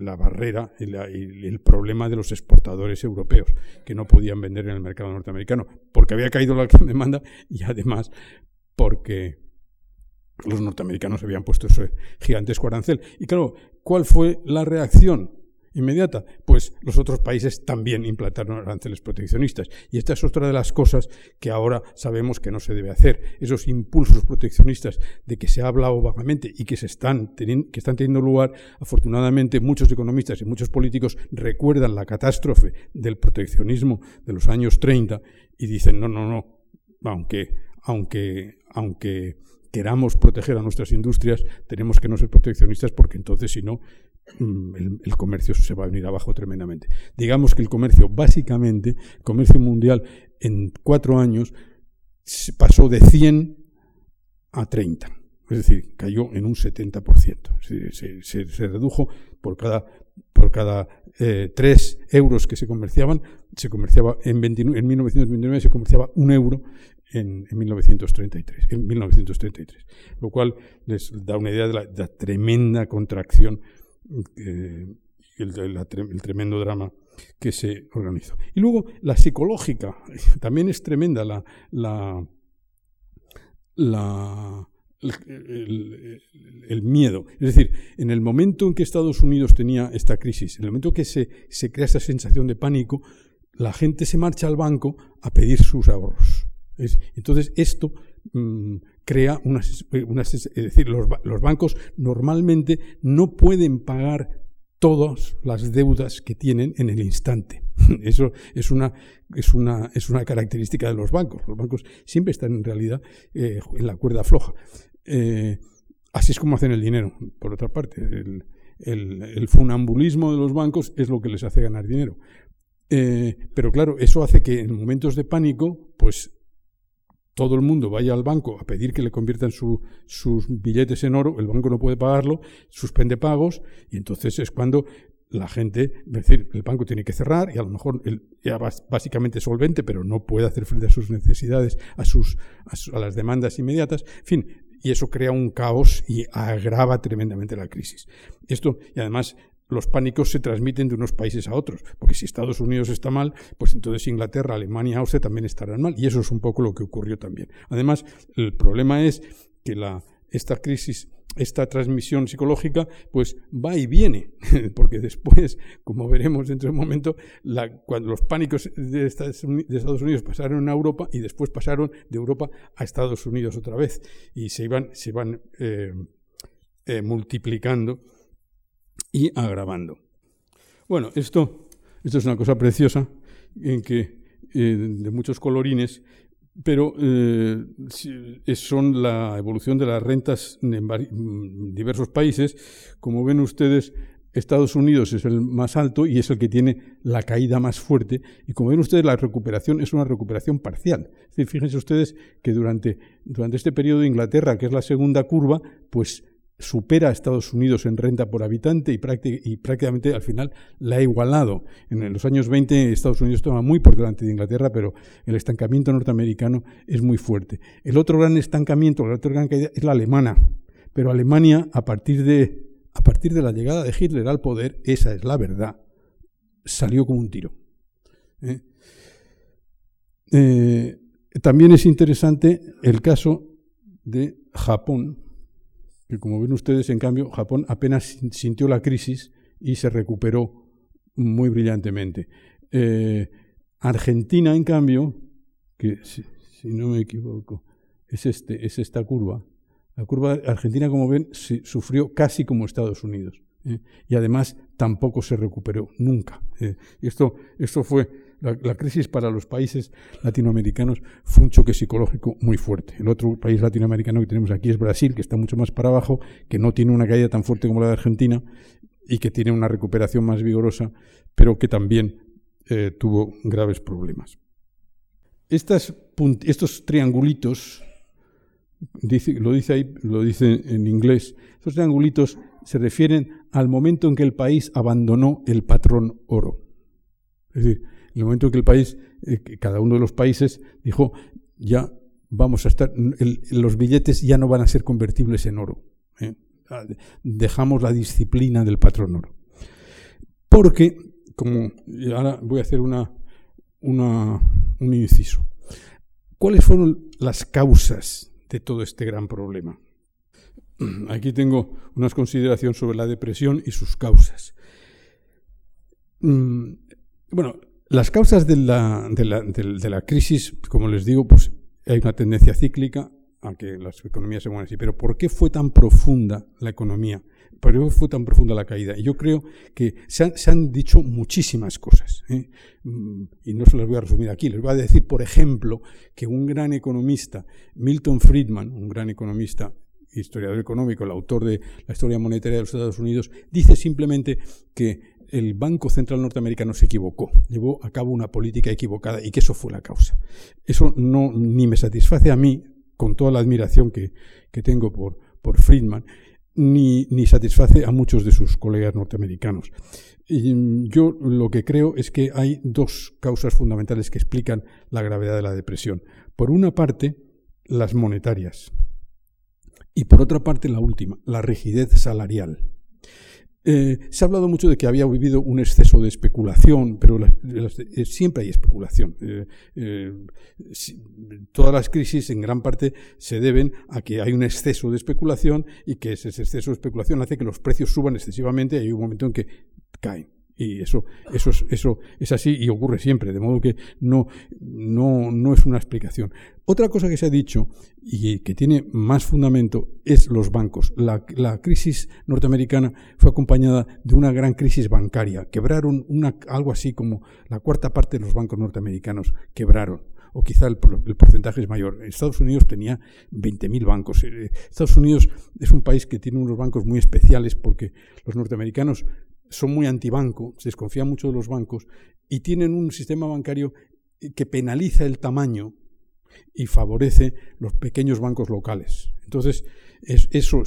la barrera y, el problema de los exportadores europeos que no podían vender en el mercado norteamericano porque había caído la [LAUGHS] demanda y además porque los norteamericanos habían puesto ese gigantesco arancel. Y claro, ¿cuál fue la reacción? Inmediata, pues los otros países también implantaron aranceles proteccionistas. Y esta es otra de las cosas que ahora sabemos que no se debe hacer. Esos impulsos proteccionistas de que se ha hablado vagamente y que, se están, que están teniendo lugar, afortunadamente muchos economistas y muchos políticos recuerdan la catástrofe del proteccionismo de los años 30 y dicen, no, no, no, aunque, aunque, aunque queramos proteger a nuestras industrias, tenemos que no ser proteccionistas porque entonces, si no, mm, el, comercio se va a venir abajo tremendamente. Digamos que el comercio, básicamente, el comercio mundial en cuatro años pasó de 100 a 30. Es decir, cayó en un 70%. Se, se, redujo por cada, por cada eh, 3 euros que se comerciaban, se comerciaba en, en 1929 se comerciaba un euro en, 1933, en 1933, lo cual les da una idea de la, tremenda contracción el, tremendo drama que se organizó. Y luego la psicológica, [LAUGHS] también es tremenda la, la, el, miedo. Es decir, en el momento en que Estados Unidos tenía esta crisis, en el momento que se, se crea esa sensación de pánico, la gente se marcha al banco a pedir sus ahorros entonces, esto mm, crea unas, Es decir, los, bancos normalmente no pueden pagar todas las deudas que tienen en el instante. [LAUGHS] Eso es una, es una, es una característica de los bancos. Los bancos siempre están en realidad eh, en la cuerda floja. Eh, así es como hacen el dinero, por otra parte. El, el, funambulismo de los bancos es lo que les hace ganar dinero. Eh, pero claro, eso hace que en momentos de pánico, pues todo el mundo vaya al banco a pedir que le conviertan sus billetes en oro, el banco no puede pagarlo, suspende pagos y entonces es cuando la gente, es decir, el banco tiene que cerrar y a lo mejor ya básicamente solvente, pero no puede hacer frente a sus necesidades, a, sus, a, las demandas inmediatas, en fin, y eso crea un caos y agrava tremendamente la crisis. Esto, y además, los pánicos se transmiten de unos países a otros, porque si Estados Unidos está mal, pues entonces Inglaterra, Alemania, Austria también estarán mal, y eso es un poco lo que ocurrió también. Además, el problema es que la, esta crisis, esta transmisión psicológica, pues va y viene, [LAUGHS] porque después, como veremos dentro de un momento, cuando los pánicos de Estados, Unidos, pasaron a Europa y después pasaron de Europa a Estados Unidos otra vez, y se iban, se van eh, eh, multiplicando y agravando. Bueno, esto, esto es una cosa preciosa en que, eh, de muchos colorines, pero eh, son la evolución de las rentas en mm, diversos países. Como ven ustedes, Estados Unidos es el más alto y es el que tiene la caída más fuerte. Y como ven ustedes, la recuperación es una recuperación parcial. Es decir, fíjense ustedes que durante, durante este periodo de Inglaterra, que es la segunda curva, pues supera a Estados Unidos en renta por habitante y, prácticamente al final la ha igualado. En los años 20 Estados Unidos estaba muy por delante de Inglaterra, pero el estancamiento norteamericano es muy fuerte. El otro gran estancamiento, la otra gran caída es la alemana. Pero Alemania, a partir de, a partir de la llegada de Hitler al poder, esa es la verdad, salió como un tiro. ¿eh? Eh, también es interesante el caso de Japón, que como ven ustedes, en cambio, Japón apenas sintió la crisis y se recuperó muy brillantemente. Eh, Argentina, en cambio, que si, no me equivoco, es, este, es esta curva. La curva argentina, como ven, sufrió casi como Estados Unidos. ¿eh? Y además tampoco se recuperó, nunca. ¿eh? esto, esto fue la, crisis para los países latinoamericanos fue un choque psicológico muy fuerte. El otro país latinoamericano que tenemos aquí es Brasil, que está mucho más para abajo, que no tiene una caída tan fuerte como la de Argentina y que tiene una recuperación más vigorosa, pero que también eh, tuvo graves problemas. estos triangulitos, lo dice ahí, lo dice en inglés, estos triangulitos se refieren al momento en que el país abandonó el patrón oro. Es decir, en el momento en que el país, eh, cada uno de los países dijo, ya vamos a estar, los billetes ya no van a ser convertibles en oro. ¿eh? Ah, dejamos la disciplina del patrón oro. Porque, como ahora voy a hacer una, un inciso, ¿cuáles fueron las causas de todo este gran problema? Aquí tengo unas consideraciones sobre la depresión y sus causas. mm, bueno, las causas de la, crisis, como les digo, pues hay una tendencia cíclica a que las economías se muevan así. Pero ¿por qué fue tan profunda la economía? ¿Por qué fue tan profunda la caída? Y yo creo que se han, se han dicho muchísimas cosas. ¿eh? Mm, y no se las voy a resumir aquí. Les voy a decir, por ejemplo, que un gran economista, Milton Friedman, un gran economista historiador económico, el autor de la historia monetaria de los Estados Unidos, dice simplemente que el Banco Central norteamericano se equivocó, llevó a cabo una política equivocada y que eso fue la causa. Eso no ni me satisface a mí, con toda la admiración que, tengo por, por Friedman, ni, ni, satisface a muchos de sus colegas norteamericanos. Y yo lo que creo es que hay dos causas fundamentales que explican la gravedad de la depresión. Por una parte, las monetarias. Y por otra parte, la última, la rigidez salarial. Eh, se ha hablado mucho de que había vivido un exceso de especulación, pero eh, siempre hay especulación. Eh, todas las crisis en gran parte se deben a que hay un exceso de especulación y que ese exceso de especulación hace que los precios suban excesivamente y hay un momento en que caen. Y eso, eso, es, eso es así y ocurre siempre, de modo que no, no, no es una explicación. Otra cosa que se ha dicho y que tiene más fundamento es los bancos. La, la, crisis norteamericana fue acompañada de una gran crisis bancaria. Quebraron una, algo así como la cuarta parte de los bancos norteamericanos quebraron o quizá el, el, porcentaje es mayor. Estados Unidos tenía 20.000 bancos. Eh, Estados Unidos es un país que tiene unos bancos muy especiales porque los norteamericanos son muy antibanco, se desconfían mucho de los bancos y tienen un sistema bancario que penaliza el tamaño y favorece los pequeños bancos locales. Entonces, eso,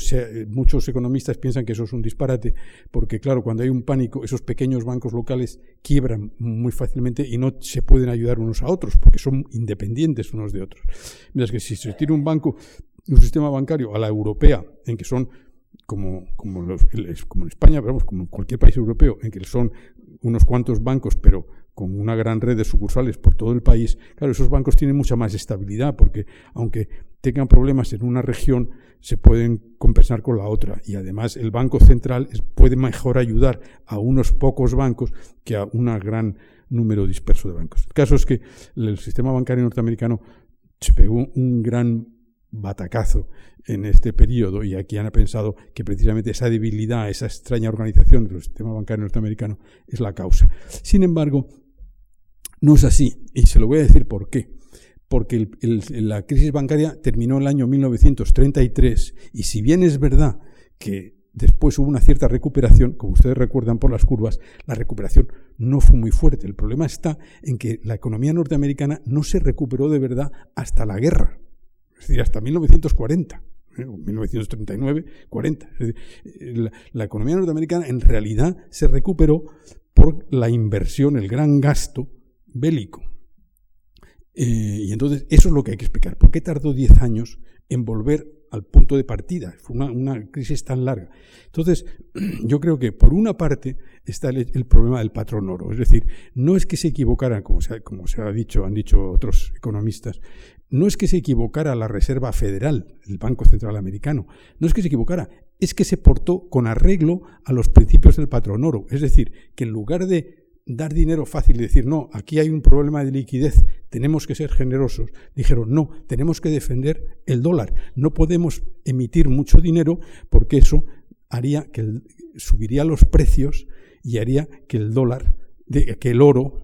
muchos economistas piensan que eso es un disparate, porque claro, cuando hay un pánico, esos pequeños bancos locales quiebran muy fácilmente y no se pueden ayudar unos a otros, porque son independientes unos de otros. Mientras que si se tiene un banco, un sistema bancario a la europea, en que son como, como, los, como en España, pero como en cualquier país europeo, en que son unos cuantos bancos, pero con una gran red de sucursales por todo el país, claro, esos bancos tienen mucha más estabilidad, porque aunque tengan problemas en una región, se pueden compensar con la otra. Y además el Banco Central puede mejor ayudar a unos pocos bancos que a un gran número disperso de bancos. El caso es que el sistema bancario norteamericano se pegó un gran batacazo en este periodo y aquí han pensado que precisamente esa debilidad, esa extraña organización del sistema bancario norteamericano es la causa. Sin embargo, no es así y se lo voy a decir por qué. Porque la crisis bancaria terminó en el año 1933 y si bien es verdad que después hubo una cierta recuperación, como ustedes recuerdan por las curvas, la recuperación no fue muy fuerte. El problema está en que la economía norteamericana no se recuperó de verdad hasta la guerra es decir, hasta 1940. 1939, 40. la, economía norteamericana en realidad se recuperó por la inversión, el gran gasto bélico. Eh, y entonces eso es lo que hay que explicar. ¿Por qué tardó 10 años en volver al punto de partida? Fue una, crisis tan larga. Entonces, [CLEARS THROAT] yo creo que por una parte está el, problema del patrón oro. Es decir, no es que se equivocaran, como se, como se ha dicho, han dicho otros economistas, no es que se equivocara la Reserva Federal, el Banco Central Americano, no es que se equivocara, es que se portó con arreglo a los principios del patrón oro. Es decir, que en lugar de dar dinero fácil y decir, no, aquí hay un problema de liquidez, tenemos que ser generosos, dijeron, no, tenemos que defender el dólar, no podemos emitir mucho dinero porque eso haría que subiría los precios y haría que el dólar, que el oro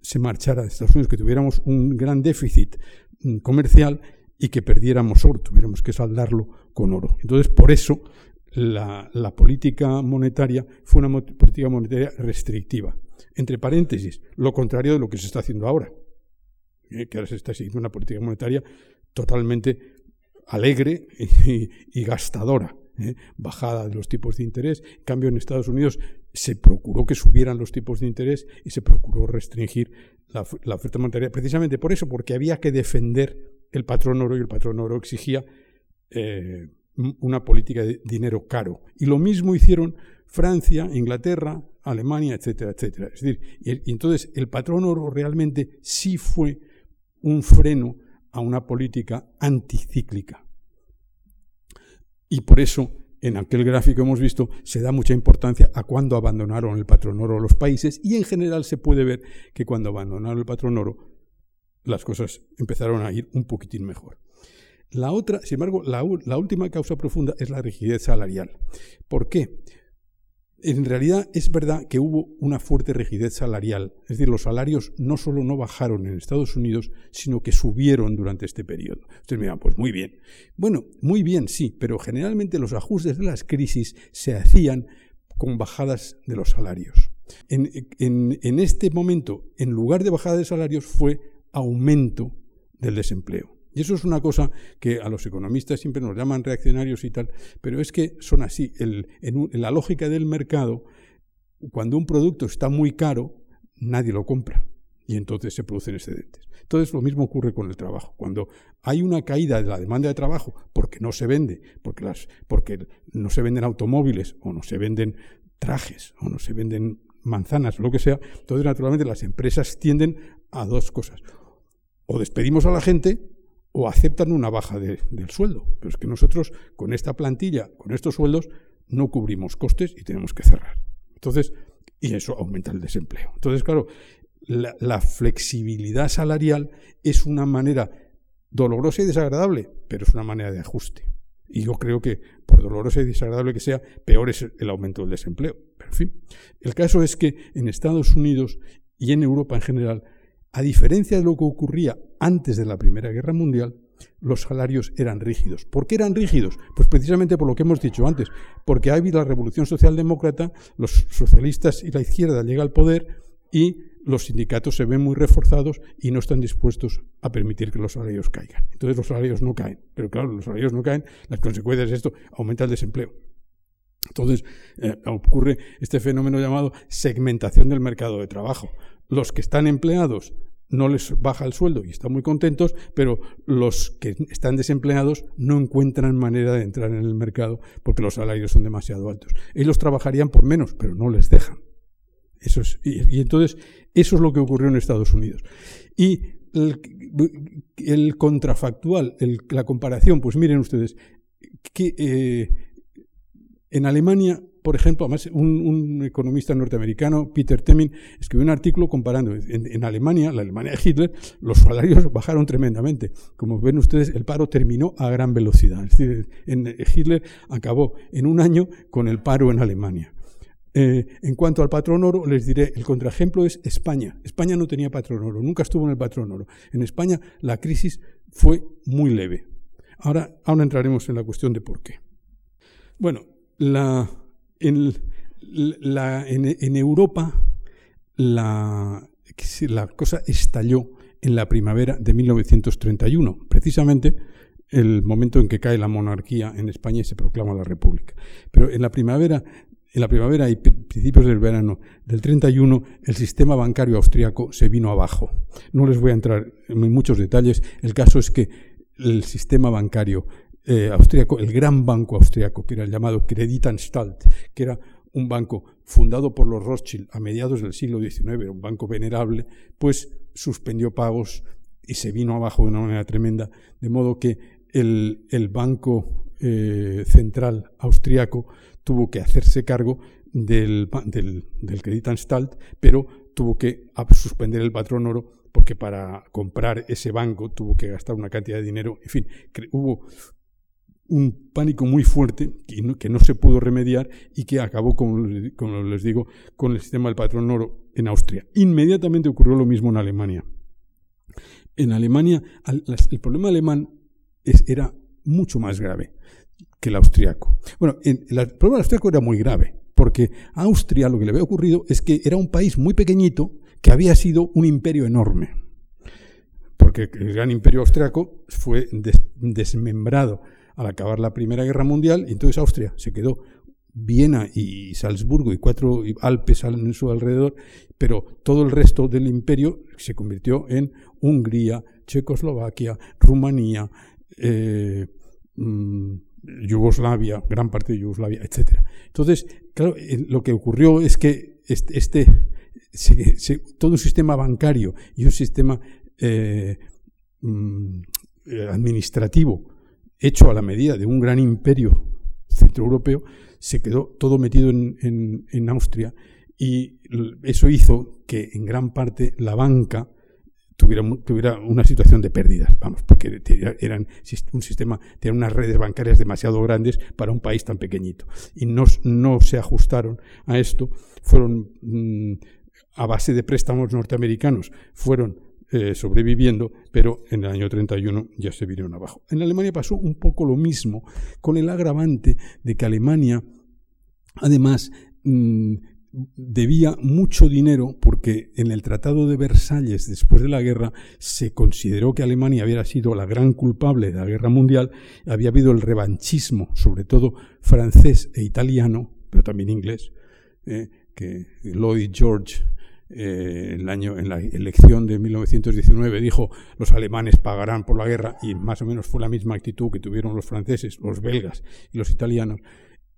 se marchara de Estados Unidos, que tuviéramos un gran déficit comercial y que perdiéramos oro, tuviéramos que saldarlo con oro. Entonces, por eso la, política monetaria fue una política monetaria restrictiva. Entre paréntesis, lo contrario de lo que se está haciendo ahora, ¿eh? que ahora se está siguiendo una política monetaria totalmente alegre [LAUGHS] y, gastadora, ¿eh? bajada de los tipos de interés. En cambio, en Estados Unidos se procuró que subieran los tipos de interés y se procuró restringir la, oferta monetaria, precisamente por eso, porque había que defender el patrón oro y el patrón oro exigía eh, una política de dinero caro. Y lo mismo hicieron Francia, Inglaterra, Alemania, etcétera, etcétera. Es decir, y, entonces el patrón oro realmente sí fue un freno a una política anticíclica. Y por eso en aquel gráfico hemos visto, se da mucha importancia a cuándo abandonaron el patrón oro los países y en general se puede ver que cuando abandonaron el patrón oro las cosas empezaron a ir un poquitín mejor. La otra, sin embargo, la, la última causa profunda es la rigidez salarial. ¿Por qué? En realidad es verdad que hubo una fuerte rigidez salarial, es decir, los salarios no solo no bajaron en Estados Unidos, sino que subieron durante este periodo. Ustedes miran, pues muy bien. Bueno, muy bien, sí, pero generalmente los ajustes de las crisis se hacían con bajadas de los salarios. En, en este momento, en lugar de bajada de salarios, fue aumento del desempleo. Y eso es una cosa que a los economistas siempre nos llaman reaccionarios y tal, pero es que son así. en, la lógica del mercado, cuando un producto está muy caro, nadie lo compra y entonces se producen excedentes. Entonces lo mismo ocurre con el trabajo. Cuando hay una caída de la demanda de trabajo porque no se vende, porque, no se venden automóviles o no se venden trajes o no se venden manzanas, lo que sea, entonces naturalmente las empresas tienden a dos cosas. O despedimos a la gente o aceptan una baja del sueldo. Pero es que nosotros con esta plantilla, con estos sueldos, no cubrimos costes y tenemos que cerrar. Entonces, y eso aumenta el desempleo. Entonces, claro, la, la flexibilidad salarial es una manera dolorosa y desagradable, pero es una manera de ajuste. Y yo creo que, por dolorosa y desagradable que sea, peor es el aumento del desempleo. Pero en fin, el caso es que en Estados Unidos y en Europa en general a diferencia de lo que ocurría antes de la Primera Guerra Mundial, los salarios eran rígidos. ¿Por qué eran rígidos? Pues precisamente por lo que hemos dicho antes, porque ha habido la revolución socialdemócrata, los socialistas y la izquierda llega al poder y los sindicatos se ven muy reforzados y no están dispuestos a permitir que los salarios caigan. Entonces los salarios no caen. Pero claro, los salarios no caen, las consecuencias de esto aumenta el desempleo. Entonces eh, ocurre este fenómeno llamado segmentación del mercado de trabajo los que están empleados no les baja el sueldo y están muy contentos, pero los que están desempleados no encuentran manera de entrar en el mercado porque los salarios son demasiado altos. Ellos trabajarían por menos, pero no les dejan. Eso es, y, entonces, eso es lo que ocurrió en Estados Unidos. Y el, contrafactual, la comparación, pues miren ustedes, que eh, en Alemania por ejemplo, además un, economista norteamericano, Peter Temin, escribió un artículo comparando en, Alemania, la Alemania de Hitler, los salarios bajaron tremendamente. Como ven ustedes, el paro terminó a gran velocidad. Es decir, en, Hitler acabó en un año con el paro en Alemania. Eh, en cuanto al patrón oro, les diré, el contraejemplo es España. España no tenía patrón oro, nunca estuvo en el patrón oro. En España la crisis fue muy leve. Ahora, ahora entraremos en la cuestión de por qué. Bueno, la, en, la, en, Europa la, la cosa estalló en la primavera de 1931, precisamente el momento en que cae la monarquía en España y se proclama la República. Pero en la primavera, en la primavera y principios del verano del 31, el sistema bancario austriaco se vino abajo. No les voy a entrar en muchos detalles. El caso es que el sistema bancario eh, austriaco, el gran banco austriaco, que era el llamado Kreditanstalt, que era un banco fundado por los Rothschild a mediados del siglo XIX, un banco venerable, pues suspendió pagos y se vino abajo de una manera tremenda, de modo que el, Banco eh, Central Austriaco tuvo que hacerse cargo del, del, del Kreditanstalt, pero tuvo que suspender el patrón oro porque para comprar ese banco tuvo que gastar una cantidad de dinero. En fin, hubo un pánico muy fuerte que no, se pudo remediar y que acabó, como, les digo, con el sistema del patrón oro en Austria. Inmediatamente ocurrió lo mismo en Alemania. En Alemania, el problema alemán era mucho más grave que el austriaco. Bueno, el, problema austriaco era muy grave, porque a Austria lo que le había ocurrido es que era un país muy pequeñito que había sido un imperio enorme. Porque el gran imperio austriaco fue desmembrado al acabar la Primera Guerra Mundial, y entonces Austria se quedó Viena y Salzburgo y cuatro Alpes en su alrededor, pero todo el resto del imperio se convirtió en Hungría, Checoslovaquia, Rumanía, eh, mm, Yugoslavia, gran parte de Yugoslavia, etc. Entonces, claro, lo que ocurrió es que este, este todo un sistema bancario y un sistema eh, mm, administrativo hecho a la medida de un gran imperio centroeuropeo, se quedó todo metido en, Austria y eso hizo que en gran parte la banca tuviera, una situación de pérdidas, vamos, porque eran un sistema, tenían unas redes bancarias demasiado grandes para un país tan pequeñito. Y no, no se ajustaron a esto, fueron mm, a base de préstamos norteamericanos, fueron eh, sobreviviendo, pero en el año 31 ya se vinieron abajo. En Alemania pasó un poco lo mismo, con el agravante de que Alemania, además, mm, debía mucho dinero porque en el Tratado de Versalles, después de la guerra, se consideró que Alemania había sido la gran culpable de la guerra mundial, había habido el revanchismo, sobre todo francés e italiano, pero también inglés, eh, que Lloyd George eh, el año, en la elección de 1919 dijo los alemanes pagarán por la guerra y más o menos fue la misma actitud que tuvieron los franceses, los belgas y los italianos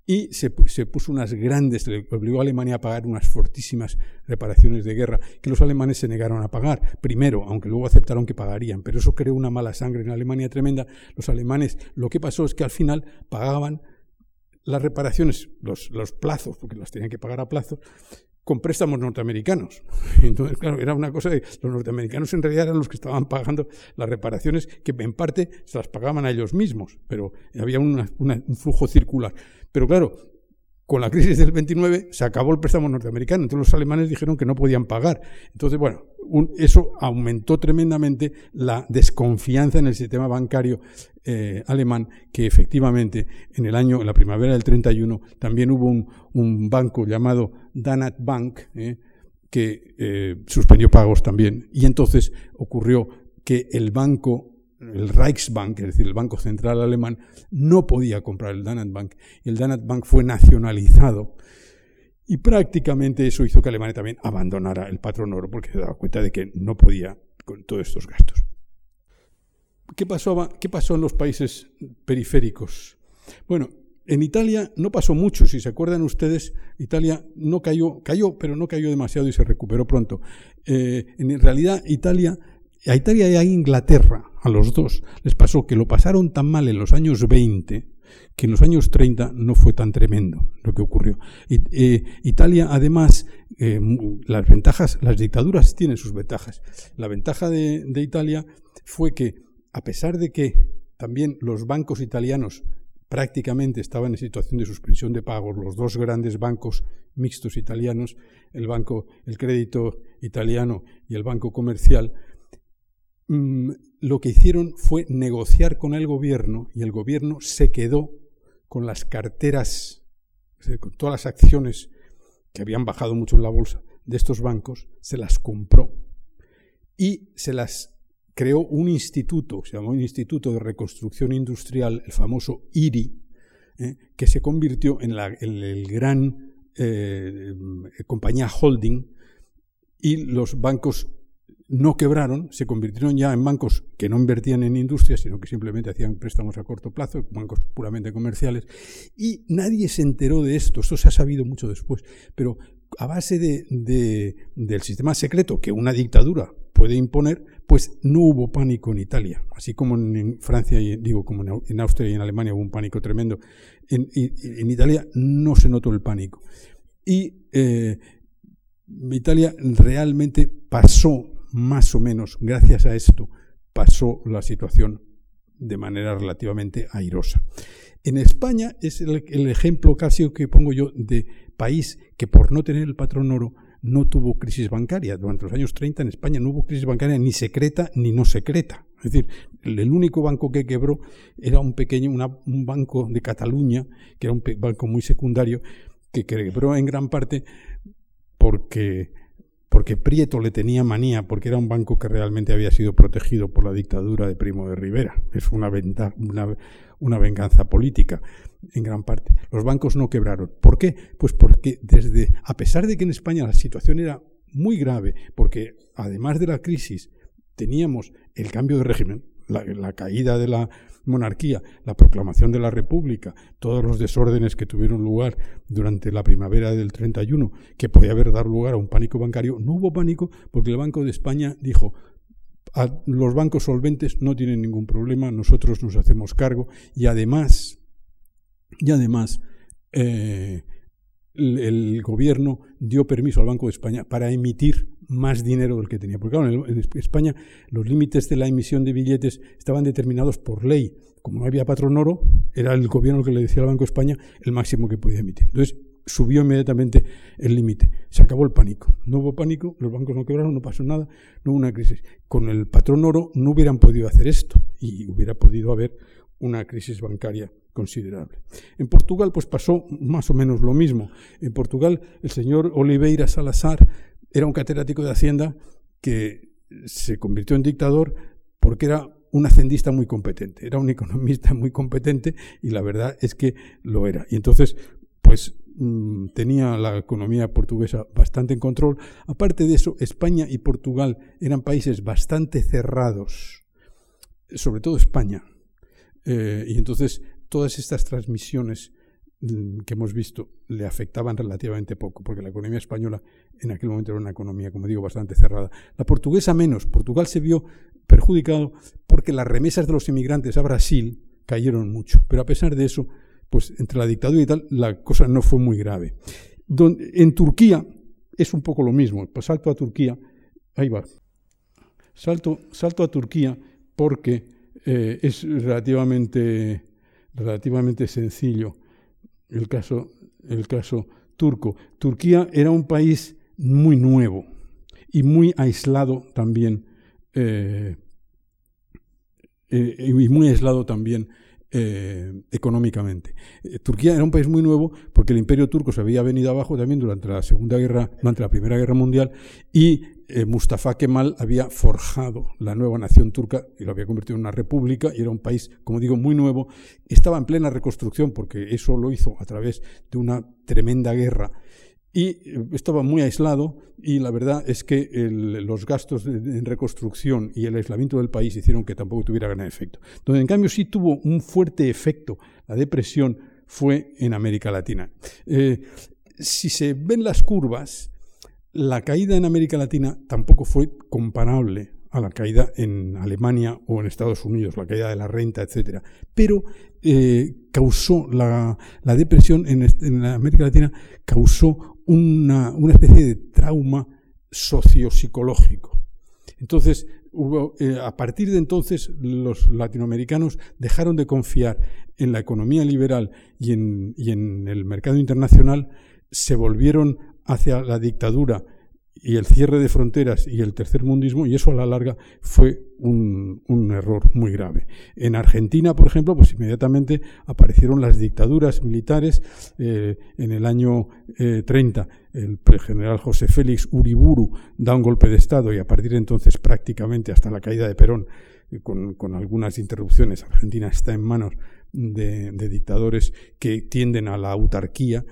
y se, puso unas grandes, obligó a Alemania a pagar unas fortísimas reparaciones de guerra que los alemanes se negaron a pagar, primero, aunque luego aceptaron que pagarían, pero eso creó una mala sangre en Alemania tremenda. Los alemanes, lo que pasó es que al final pagaban las reparaciones, los, los plazos, porque las tenían que pagar a plazos, con préstamos norteamericanos. [LAUGHS] Entonces, claro, era una cosa de los norteamericanos en realidad eran los que estaban pagando las reparaciones que en parte se las pagaban a ellos mismos, pero había un flujo circular. Pero claro, con la crisis del 29 se acabó el préstamo norteamericano, entonces los alemanes dijeron que no podían pagar. Entonces, bueno, eso aumentó tremendamente la desconfianza en el sistema bancario eh, alemán, que efectivamente en el año, en la primavera del 31, también hubo un, banco llamado Danat Bank, eh, que eh, suspendió pagos también, y entonces ocurrió que el banco el Reichsbank, es decir, el Banco Central Alemán, no podía comprar el Bank y el Bank fue nacionalizado. Y prácticamente eso hizo que Alemania también abandonara el patrón oro porque se daba cuenta de que no podía con todos estos gastos. ¿Qué pasó, ¿Qué pasó en los países periféricos? Bueno, en Italia no pasó mucho, si se acuerdan ustedes, Italia no cayó, cayó, pero no cayó demasiado y se recuperó pronto. Eh, en realidad, Italia a Italia y a Inglaterra, a los dos, les pasó que lo pasaron tan mal en los años 20 que en los años 30 no fue tan tremendo lo que ocurrió. Eh, Italia, además, eh, las ventajas, las dictaduras tienen sus ventajas. La ventaja de, de Italia fue que, a pesar de que también los bancos italianos prácticamente estaban en situación de suspensión de pagos, los dos grandes bancos mixtos italianos, el banco, el crédito italiano y el banco comercial, Mm, lo que hicieron fue negociar con el gobierno y el gobierno se quedó con las carteras, con todas las acciones que habían bajado mucho en la bolsa de estos bancos, se las compró. Y se las creó un instituto, se llamó un Instituto de Reconstrucción Industrial, el famoso IRI, eh, que se convirtió en, la, gran eh, compañía holding y los bancos no quebraron, se convirtieron ya en bancos que no invertían en industria, sino que simplemente hacían préstamos a corto plazo, bancos puramente comerciales, y nadie se enteró de esto, esto se ha sabido mucho después, pero a base de, del sistema secreto que una dictadura puede imponer, pues no hubo pánico en Italia, así como en Francia, y, digo, como en Austria y en Alemania hubo un pánico tremendo, en, en Italia no se notó el pánico. Y eh, Italia realmente pasó más o menos, gracias a esto, pasó la situación de manera relativamente airosa. En España es el, ejemplo casi que pongo yo de país que por no tener el patrón oro no tuvo crisis bancaria. Durante los años 30 en España no hubo crisis bancaria ni secreta ni no secreta. Es decir, el, único banco que quebró era un pequeño, un banco de Cataluña, que era un banco muy secundario, que quebró en gran parte porque porque Prieto le tenía manía, porque era un banco que realmente había sido protegido por la dictadura de Primo de Rivera. Es una, una, venganza política, en gran parte. Los bancos no quebraron. ¿Por qué? Pues porque desde, a pesar de que en España la situación era muy grave, porque además de la crisis teníamos el cambio de régimen, la caída de la, monarquía, la proclamación de la República, todos los desórdenes que tuvieron lugar durante la primavera del 31, que podía haber dado lugar a un pánico bancario, no hubo pánico porque el Banco de España dijo, los bancos solventes no tienen ningún problema, nosotros nos hacemos cargo y además Y además, eh, el, gobierno dio permiso al Banco de España para emitir más dinero del que tenía. Porque claro, en, España los límites de la emisión de billetes estaban determinados por ley. Como no había patrón oro, era el gobierno el que le decía al Banco de España el máximo que podía emitir. Entonces subió inmediatamente el límite. Se acabó el pánico. No hubo pánico, los bancos no quebraron, no pasó nada, no hubo una crisis. Con el patrón oro no hubieran podido hacer esto y hubiera podido haber una crisis bancaria considerable. En Portugal pues pasó más o menos lo mismo. En Portugal el señor Oliveira Salazar era un catedrático de Hacienda que se convirtió en dictador porque era un hacendista muy competente, era un economista muy competente y la verdad es que lo era. Y entonces, pues mm, tenía la economía portuguesa bastante en control. Aparte de eso, España y Portugal eran países bastante cerrados, sobre todo España. Eh, y entonces todas estas transmisiones mm, que hemos visto le afectaban relativamente poco, porque la economía española en aquel momento era una economía, como digo, bastante cerrada. La portuguesa menos. Portugal se vio perjudicado porque las remesas de los inmigrantes a Brasil cayeron mucho. Pero a pesar de eso, pues entre la dictadura y tal, la cosa no fue muy grave. en Turquía es un poco lo mismo. Pues salto a Turquía. Ahí va. Salto, salto a Turquía porque eh, es relativamente relativamente sencillo el caso, el caso turco. Turquía era un país muy nuevo y muy aislado también, eh, eh, y muy aislado también económicamente. Turquía era un país muy nuevo porque el imperio turco se había venido abajo también durante la Segunda Guerra, durante la Primera Guerra Mundial y eh, Mustafa Kemal había forjado la nueva nación turca y lo había convertido en una república y era un país, como digo, muy nuevo. Estaba en plena reconstrucción porque eso lo hizo a través de una tremenda guerra y eh, estaba muy aislado y la verdad es que los gastos en reconstrucción y el aislamiento del país hicieron que tampoco tuviera gran efecto. Donde en cambio sí tuvo un fuerte efecto la depresión fue en América Latina. Eh, si se ven las curvas, la caída en América Latina tampoco fue comparable a la caída en Alemania o en Estados Unidos, la caída de la renta, etc. Pero eh, causó la, depresión en, América Latina, causó una, especie de trauma sociopsicológico. Entonces, eh, a partir de entonces, los latinoamericanos dejaron de confiar en la economía liberal y en, y en el mercado internacional, se volvieron hacia la dictadura y el cierre de fronteras y el tercer mundismo, y eso a la larga fue un, error muy grave. En Argentina, por ejemplo, pues inmediatamente aparecieron las dictaduras militares. Eh, en el año 30, eh, el general José Félix Uriburu da un golpe de Estado y a partir de entonces prácticamente hasta la caída de Perón, eh, con, algunas interrupciones, Argentina está en manos de, dictadores que tienden a la autarquía.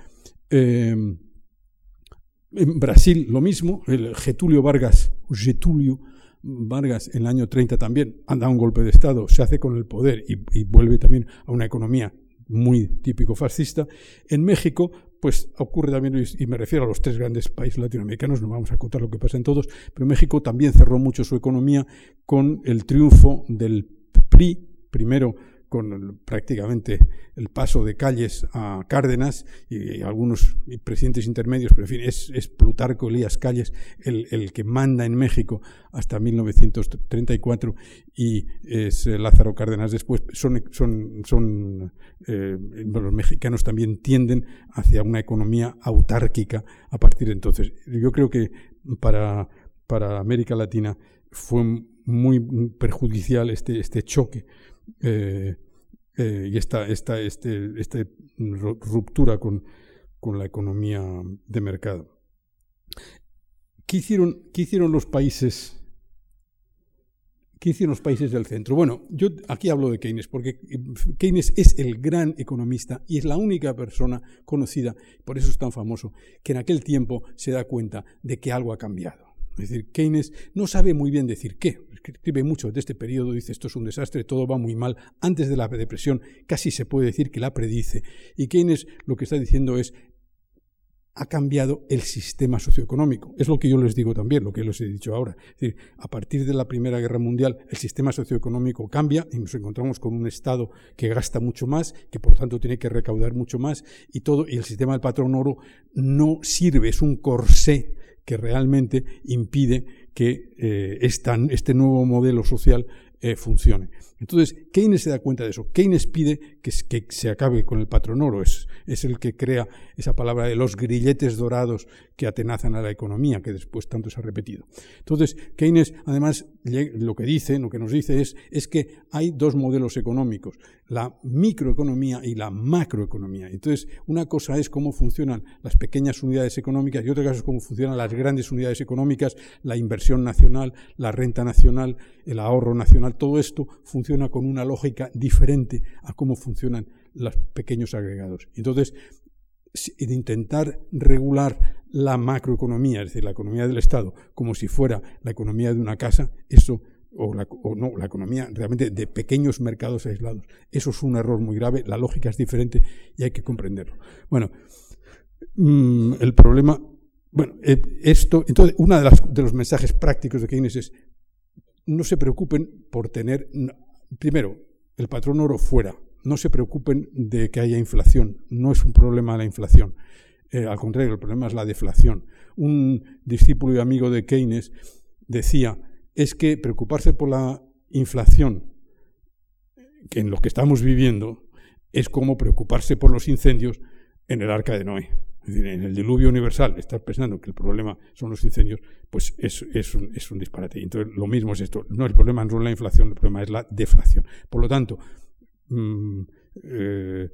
En Brasil lo mismo, el Getulio Vargas, Getulio Vargas en el año 30 también anda un golpe de Estado, se hace con el poder y, vuelve también a una economía muy típico fascista. En México, pues ocurre también, y me refiero a los tres grandes países latinoamericanos, no vamos a contar lo que pasa en todos, pero México también cerró mucho su economía con el triunfo del PRI, primero con prácticamente el paso de Calles a Cárdenas y, algunos presidentes intermedios, pero en fin, es, Plutarco Elías Calles el, que manda en México hasta 1934 y es Lázaro Cárdenas después. Son, son, son eh, los mexicanos también tienden hacia una economía autárquica a partir de entonces. Yo creo que para, para América Latina fue muy perjudicial este, este choque eh, eh, y esta, esta este, ruptura con, con, la economía de mercado. ¿Qué hicieron, qué hicieron los países? ¿Qué hicieron los países del centro? Bueno, yo aquí hablo de Keynes, porque Keynes es el gran economista y es la única persona conocida, por eso es tan famoso, que en aquel tiempo se da cuenta de que algo ha cambiado. Es decir, Keynes no sabe muy bien decir qué. Escribe mucho de este periodo, dice esto es un desastre, todo va muy mal. Antes de la depresión casi se puede decir que la predice. Y Keynes lo que está diciendo es ha cambiado el sistema socioeconómico. Es lo que yo les digo también, lo que les he dicho ahora. Es decir, a partir de la Primera Guerra Mundial, el sistema socioeconómico cambia y nos encontramos con un Estado que gasta mucho más, que por tanto tiene que recaudar mucho más y todo, y el sistema del patrón oro no sirve, es un corsé que realmente impide que eh, este nuevo modelo social eh, funcione. Entonces, Keynes se da cuenta de eso. Keynes pide que, se acabe con el patrón oro. Es, es, el que crea esa palabra de los grilletes dorados que atenazan a la economía, que después tanto se ha repetido. Entonces, Keynes, además, lo que dice, lo que nos dice es, es que hay dos modelos económicos, la microeconomía y la macroeconomía. Entonces, una cosa es cómo funcionan las pequeñas unidades económicas y otra cosa es cómo funcionan las grandes unidades económicas, la inversión nacional, la renta nacional, el ahorro nacional, todo esto funciona con una lógica diferente a cómo funcionan los pequeños agregados. Entonces, intentar regular la macroeconomía, es decir, la economía del Estado, como si fuera la economía de una casa, eso o, no, la economía realmente de pequeños mercados aislados. Eso es un error muy grave, la lógica es diferente y hay que comprenderlo. Bueno, mm, el problema, bueno, eh, esto, entonces, uno de, de los mensajes prácticos de Keynes es, no se preocupen por tener, primero, el patrón oro fuera. No se preocupen de que haya inflación. No es un problema la inflación. Eh, al contrario, el problema es la deflación. Un discípulo y amigo de Keynes decía, es que preocuparse por la inflación, que en lo que estamos viviendo, es como preocuparse por los incendios en el arca de Noé. Es decir, en el diluvio universal, estar pensando que el problema son los incendios, pues es, es, un, disparate. Entonces, lo mismo es esto. No, el problema no es la inflación, el problema es la deflación. Por lo tanto, mm, eh,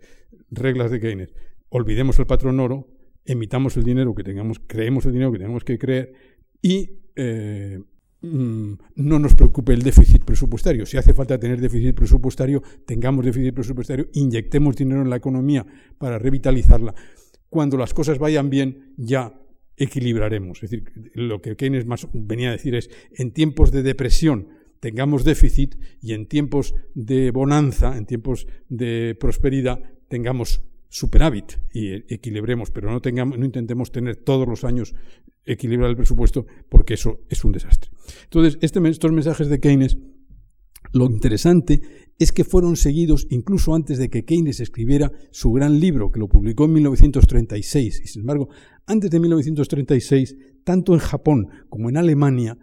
reglas de Keynes. Olvidemos el patrón oro, emitamos el dinero que tengamos, creemos el dinero que tenemos que creer y eh, no nos preocupe el déficit presupuestario. Si hace falta tener déficit presupuestario, tengamos déficit presupuestario, inyectemos dinero en la economía para revitalizarla cuando las cosas vayan bien, ya equilibraremos. Es decir, lo que Keynes más venía a decir es, en tiempos de depresión tengamos déficit y en tiempos de bonanza, en tiempos de prosperidad, tengamos superávit y equilibremos, pero no, tengamos, no intentemos tener todos los años equilibrar el presupuesto porque eso es un desastre. Entonces, este, estos mensajes de Keynes, lo interesante es que fueron seguidos incluso antes de que Keynes escribiera su gran libro, que lo publicó en 1936. Y sin embargo, antes de 1936, tanto en Japón como en Alemania,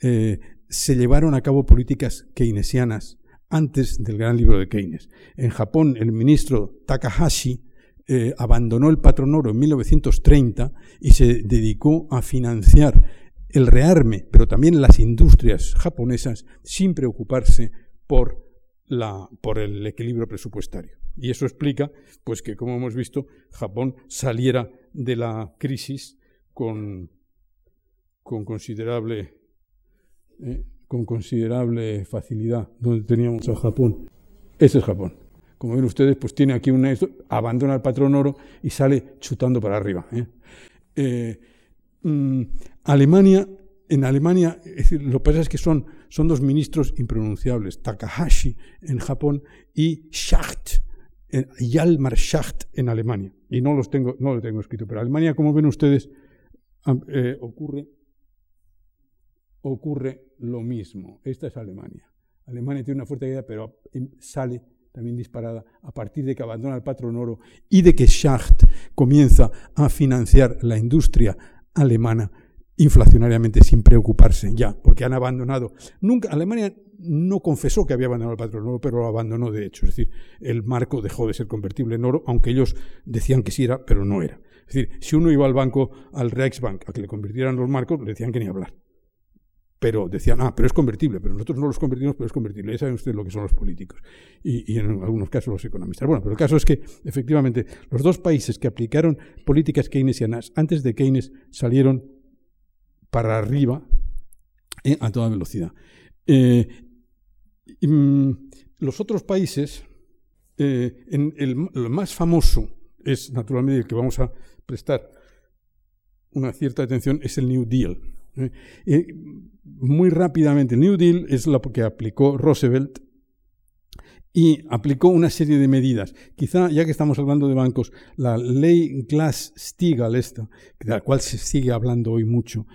eh, se llevaron a cabo políticas keynesianas antes del gran libro de Keynes. En Japón, el ministro Takahashi eh, abandonó el patrón oro en 1930 y se dedicó a financiar el rearme, pero también las industrias japonesas, sin preocuparse por la, por el equilibrio presupuestario. Y eso explica pues, que, como hemos visto, Japón saliera de la crisis con, con, considerable, eh, con considerable facilidad. Donde teníamos a Japón. Ese es Japón. Como ven ustedes, pues tiene aquí una... Abandona el patrón oro y sale chutando para arriba. ¿eh? Eh, mm, Alemania en Alemania, lo que pasa es que son, son dos ministros impronunciables, Takahashi en Japón y Schacht, Yalmar Schacht en Alemania. Y no los tengo, no lo tengo escrito, pero Alemania, como ven ustedes, eh, ocurre, ocurre lo mismo. Esta es Alemania. Alemania tiene una fuerte idea, pero sale también disparada a partir de que abandona el patrón oro y de que Schacht comienza a financiar la industria alemana inflacionariamente sin preocuparse ya, porque han abandonado. Nunca, Alemania no confesó que había abandonado el patrón oro, pero lo abandonó de hecho. Es decir, el marco dejó de ser convertible en oro, aunque ellos decían que sí era, pero no era. Es decir, si uno iba al banco, al Reichsbank, a que le convirtieran los marcos, le decían que ni hablar. Pero decían, ah, pero es convertible, pero nosotros no los convertimos, pero es convertible. Ya saben ustedes lo que son los políticos y, en algunos casos los economistas. Bueno, pero el caso es que, efectivamente, los dos países que aplicaron políticas keynesianas antes de Keynes salieron para arriba eh, a toda velocidad. Eh, mm, los otros países, eh, en el, más famoso es naturalmente el que vamos a prestar una cierta atención, es el New Deal. Muy rápidamente, el New Deal es lo que aplicó Roosevelt y aplicó una serie de medidas. Quizá, ya que estamos hablando de bancos, la ley Glass-Steagall, esta, de la cual se sigue hablando hoy mucho,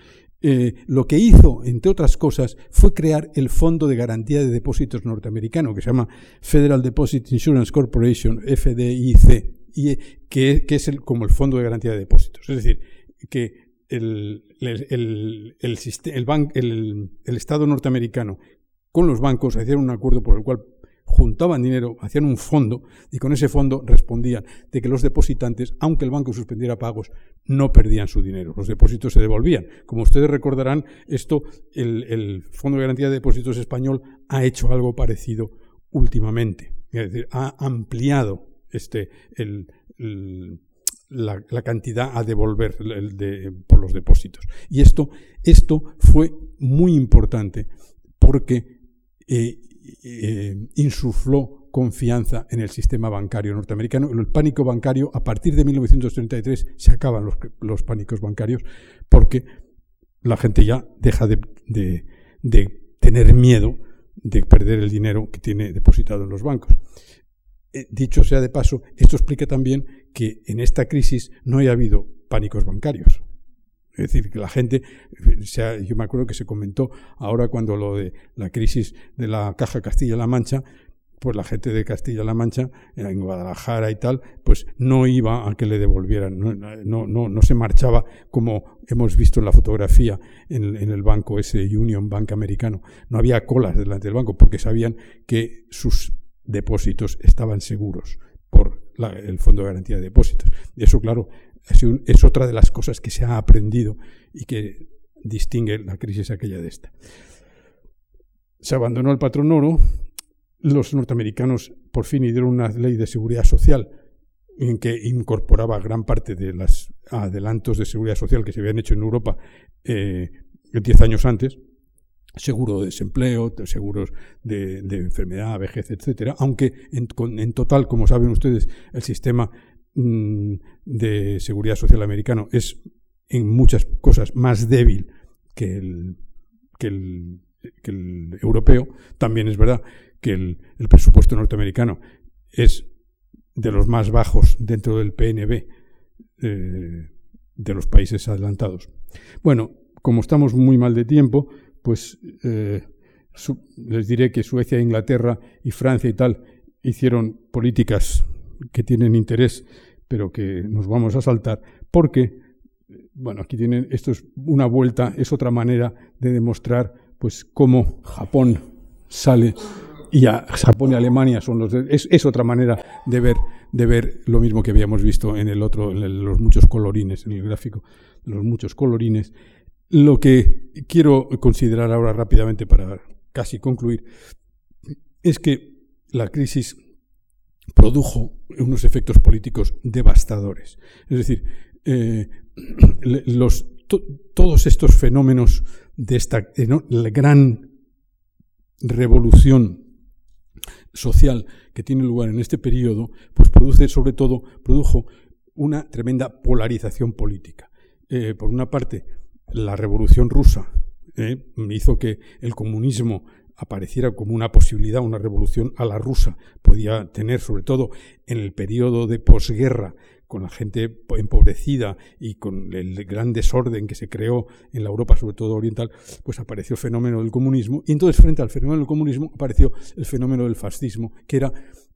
eh, lo que hizo, entre otras cosas, fue crear el Fondo de Garantía de Depósitos norteamericano, que se llama Federal Deposit Insurance Corporation, FDIC, y, eh, que, es como el Fondo de Garantía de Depósitos. Es decir, que el, el, el Estado norteamericano con los bancos hicieron un acuerdo por el cual juntaban dinero, hacían un fondo y con ese fondo respondían de que los depositantes, aunque el banco suspendiera pagos, no perdían su dinero. Los depósitos se devolvían. Como ustedes recordarán, esto, el, Fondo de Garantía de Depósitos español ha hecho algo parecido últimamente. Es decir, ha ampliado este, la, cantidad a devolver por los depósitos. Y esto, esto fue muy importante porque eh, eh, insufló confianza en el sistema bancario norteamericano. El pánico bancario, a partir de 1933, se acaban los, pánicos bancarios porque la gente ya deja de, tener miedo de perder el dinero que tiene depositado en los bancos. Eh, dicho sea de paso, esto explica también que en esta crisis no haya habido pánicos bancarios. Es decir, que la gente, yo me acuerdo que se comentó ahora cuando lo de la crisis de la Caja Castilla-La Mancha, pues la gente de Castilla-La Mancha, en Guadalajara y tal, pues no iba a que le devolvieran, no, no, no, se marchaba como hemos visto en la fotografía en, el banco ese Union Bank americano. No había colas delante del banco porque sabían que sus depósitos estaban seguros por el Fondo de Garantía de Depósitos. Eso, claro, es, otra de las cosas que se ha aprendido y que distingue la crisis aquella de esta. Se abandonó el patrón oro, los norteamericanos por fin dieron una ley de seguridad social en que incorporaba gran parte de los adelantos de seguridad social que se habían hecho en Europa eh, diez años antes, seguro de desempleo, seguros de, enfermedad, vejez, etcétera, aunque en, total, como saben ustedes, el sistema Mm, de seguridad social americano es en muchas cosas más débil que el europeo, también es verdad que el, presupuesto norteamericano es de los más bajos dentro del PNB eh, de los países adelantados. Bueno, como estamos muy mal de tiempo, pues eh, les diré que Suecia, Inglaterra y Francia y tal hicieron políticas que tienen interés, pero que nos vamos a saltar, porque, bueno, aquí tienen, esto es una vuelta, es otra manera de demostrar, pues, cómo Japón sale y Japón y Alemania son los es, otra manera de ver de ver lo mismo que habíamos visto en el otro en los muchos colorines en el gráfico los muchos colorines lo que quiero considerar ahora rápidamente para casi concluir es que la crisis produjo unos efectos políticos devastadores. Es decir, eh, todos estos fenómenos de esta gran revolución social que tiene lugar en este periodo, pues produce sobre todo, produjo una tremenda polarización política. Eh, por una parte, la revolución rusa eh, hizo que el comunismo apareciera como una posibilidad, una revolución a la rusa, podía tener, sobre todo en el periodo de posguerra, con la gente empobrecida y con el gran desorden que se creó en la Europa, sobre todo oriental, pues apareció el fenómeno del comunismo. Y entonces, frente al fenómeno del comunismo, apareció el fenómeno del fascismo, que era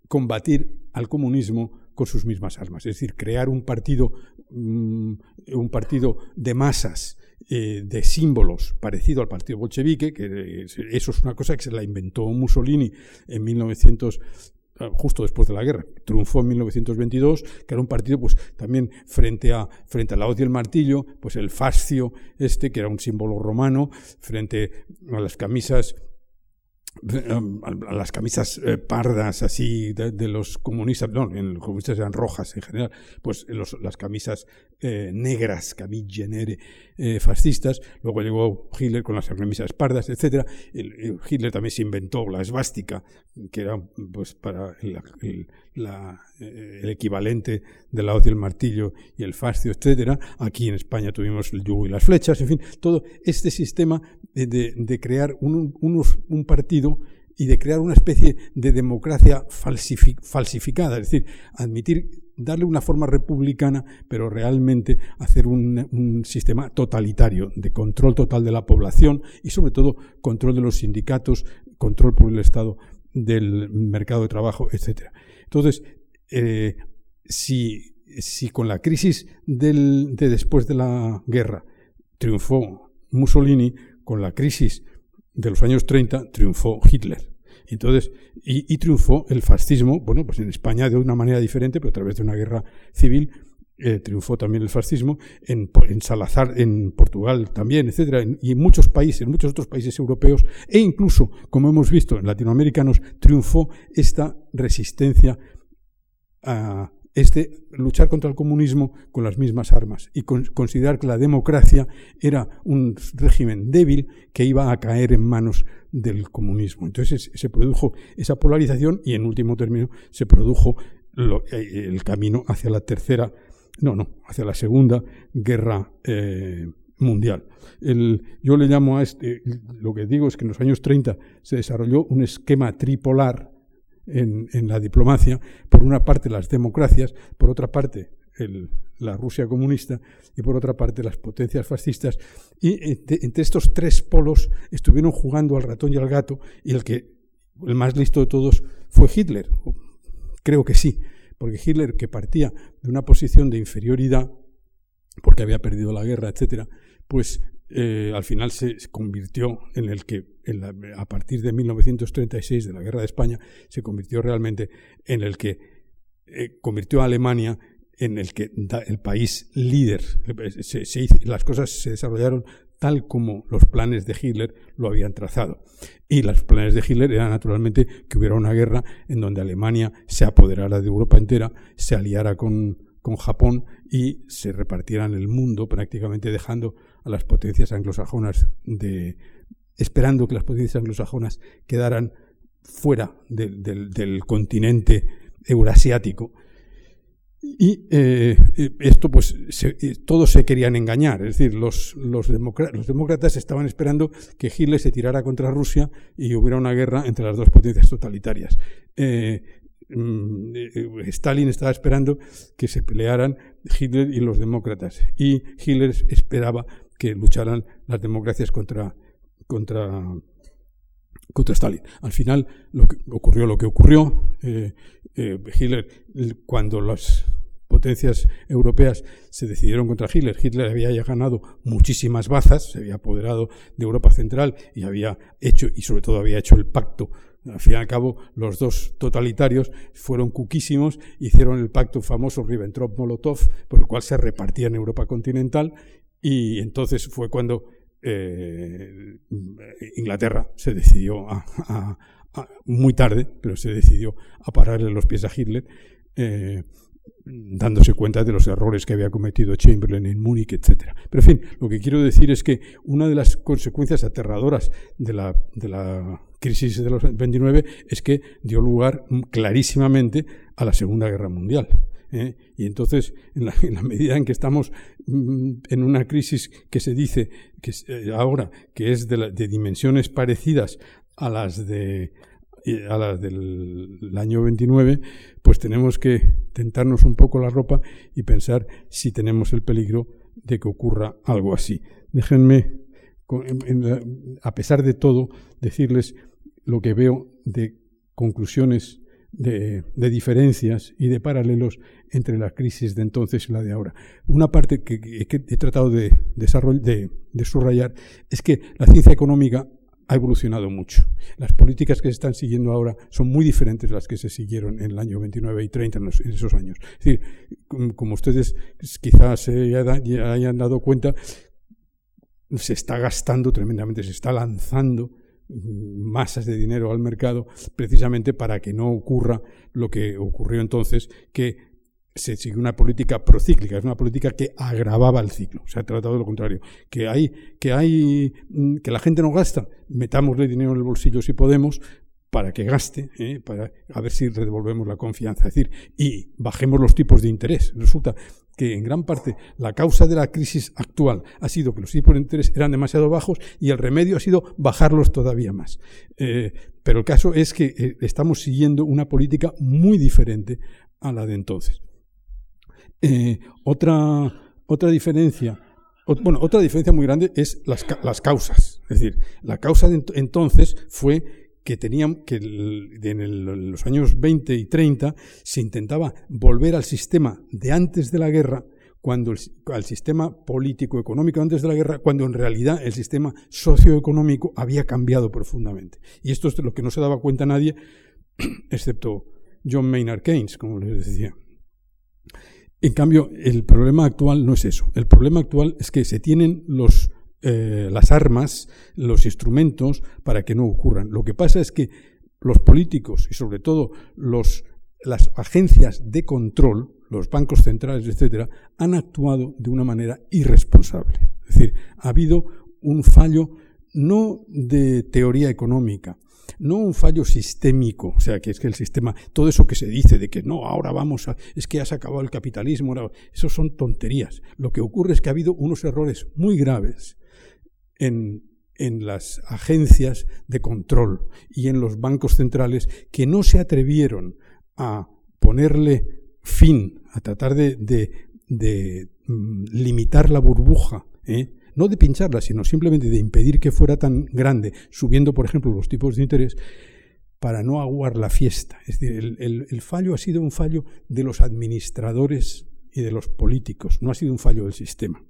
combatir al comunismo con sus mismas armas, es decir, crear un partido, mm, un partido de masas eh, de símbolos parecido al partido bolchevique, que eso es una cosa que se la inventó Mussolini en 1900 ah, justo después de la guerra, triunfó en 1922, que era un partido pues también frente a frente a la hoz y el martillo, pues el fascio este que era un símbolo romano, frente a las camisas las camisas eh, pardas así de, los comunistas, no, en los comunistas eran rojas en general, pues las camisas eh, negras, camille nere, eh, fascistas, luego llegó Hitler con las camisas pardas, etcétera. Hitler también se inventó la esvástica, que era pues para el, el equivalente de la hoz y el martillo y el fascio, etcétera. Aquí en España tuvimos el yugo y las flechas, en fin, todo este sistema de, crear un, un partido y de crear una especie de democracia falsificada, es decir, admitir, darle una forma republicana, pero realmente hacer un, sistema totalitario, de control total de la población y sobre todo control de los sindicatos, control por el Estado del mercado de trabajo, etc. Entonces, eh, si, si, con la crisis del, de después de la guerra triunfó Mussolini, con la crisis de los años 30 triunfó Hitler. Entonces, y, triunfó el fascismo, bueno, pues en España de una manera diferente, pero a través de una guerra civil, eh, triunfó también el fascismo, en, Salazar, en Portugal también, etcétera, y en muchos países, en muchos otros países europeos, e incluso, como hemos visto en latinoamericanos, triunfó esta resistencia a, este luchar contra el comunismo con las mismas armas y considerar que la democracia era un régimen débil que iba a caer en manos del comunismo. Entonces se produjo esa polarización y en último término se produjo eh, el camino hacia la tercera, no, no, hacia la segunda guerra eh, mundial. yo le llamo a este, lo que digo es que en los años 30 se desarrolló un esquema tripolar en, la diplomacia, por una parte las democracias, por otra parte la Rusia comunista y por otra parte las potencias fascistas. Y entre, estos tres polos estuvieron jugando al ratón y al gato y el que el más listo de todos fue Hitler. Creo que sí, porque Hitler que partía de una posición de inferioridad porque había perdido la guerra, etcétera, pues eh, al final se convirtió en el que, a partir de 1936, de la Guerra de España, se convirtió realmente en el que eh, convirtió a Alemania en el que el país líder. las cosas se desarrollaron tal como los planes de Hitler lo habían trazado. Y los planes de Hitler eran naturalmente que hubiera una guerra en donde Alemania se apoderara de Europa entera, se aliara con, con Japón y se repartieran el mundo prácticamente dejando a las potencias anglosajonas de esperando que las potencias anglosajonas quedaran fuera del, continente eurasiático. Y eh, esto, pues, eh, todos se querían engañar. Es decir, los, los, los, demócratas estaban esperando que Hitler se tirara contra Rusia y hubiera una guerra entre las dos potencias totalitarias. Eh, mm, Stalin estaba esperando que se pelearan Hitler y los demócratas. Y Hitler esperaba que lucharan las democracias contra, contra, contra Stalin. Al final lo que, ocurrió lo que ocurrió. Eh, eh, Hitler, cuando las potencias europeas se decidieron contra Hitler, Hitler había ya ganado muchísimas bazas, se había apoderado de Europa Central y había hecho, y sobre todo había hecho el pacto al fin y al cabo, los dos totalitarios fueron cuquísimos, hicieron el pacto famoso Ribbentrop-Molotov, por el cual se repartía en Europa continental y entonces fue cuando eh, Inglaterra se decidió a, muy tarde, pero se decidió a pararle los pies a Hitler, eh, dándose cuenta de los errores que había cometido Chamberlain en Múnich, etc. Pero en fin, lo que quiero decir es que una de las consecuencias aterradoras de la, de la crisis de los 29 es que dio lugar clarísimamente a la Segunda Guerra Mundial. ¿Eh? Y entonces, en la, medida en que estamos mm, en una crisis que se dice que eh, ahora que es de, dimensiones parecidas a las de a las del año 29, pues tenemos que tentarnos un poco la ropa y pensar si tenemos el peligro de que ocurra algo así. Déjenme, a pesar de todo, decirles lo que veo de conclusiones de, diferencias y de paralelos entre la crisis de entonces y la de ahora. Una parte que, he tratado de, de, subrayar es que la ciencia económica ha evolucionado mucho. Las políticas que se están siguiendo ahora son muy diferentes de las que se siguieron en el año 29 y 30 en, esos años. Es decir, como ustedes quizás se hayan dado cuenta, se está gastando tremendamente, se está lanzando masas de dinero al mercado precisamente para que no ocurra lo que ocurrió entonces, que se sigue una política procíclica, es una política que agravaba el ciclo. Se ha tratado de lo contrario. Que hay, que hay, mm, que la gente no gasta, metámosle dinero en el bolsillo si podemos, para que gaste, ¿eh? para a ver si devolvemos la confianza, es decir, y bajemos los tipos de interés. Resulta que en gran parte la causa de la crisis actual ha sido que los tipos de interés eran demasiado bajos y el remedio ha sido bajarlos todavía más. Eh, pero el caso es que eh, estamos siguiendo una política muy diferente a la de entonces. Eh, otra, otra diferencia, bueno, otra diferencia muy grande es las, las causas. Es decir, la causa de entonces fue que tenían que en los años 20 y 30 se intentaba volver al sistema de antes de la guerra cuando al sistema político económico antes de la guerra, cuando en realidad el sistema socioeconómico había cambiado profundamente. Y esto es lo que no se daba cuenta nadie, [CLEARS THROAT] excepto John Maynard Keynes, como les decía. En cambio, el problema actual no es eso. El problema actual es que se tienen los, eh, las armas, los instrumentos para que no ocurran. Lo que pasa es que los políticos y sobre todo los, las agencias de control los bancos centrales, etcétera, han actuado de una manera irresponsable. Es decir, ha habido un fallo no de teoría económica, no un fallo sistémico, o sea, que es que el sistema, todo eso que se dice de que no, ahora vamos a, es que has acabado el capitalismo, eso son tonterías. Lo que ocurre es que ha habido unos errores muy graves en, las agencias de control y en los bancos centrales que no se atrevieron a ponerle fin, a tratar de, mm, limitar la burbuja, ¿eh? no de pincharla, sino simplemente de impedir que fuera tan grande, subiendo, por ejemplo, los tipos de interés, para no aguar la fiesta. Es decir, el, fallo ha sido un fallo de los administradores y de los políticos, no ha sido un fallo del sistema.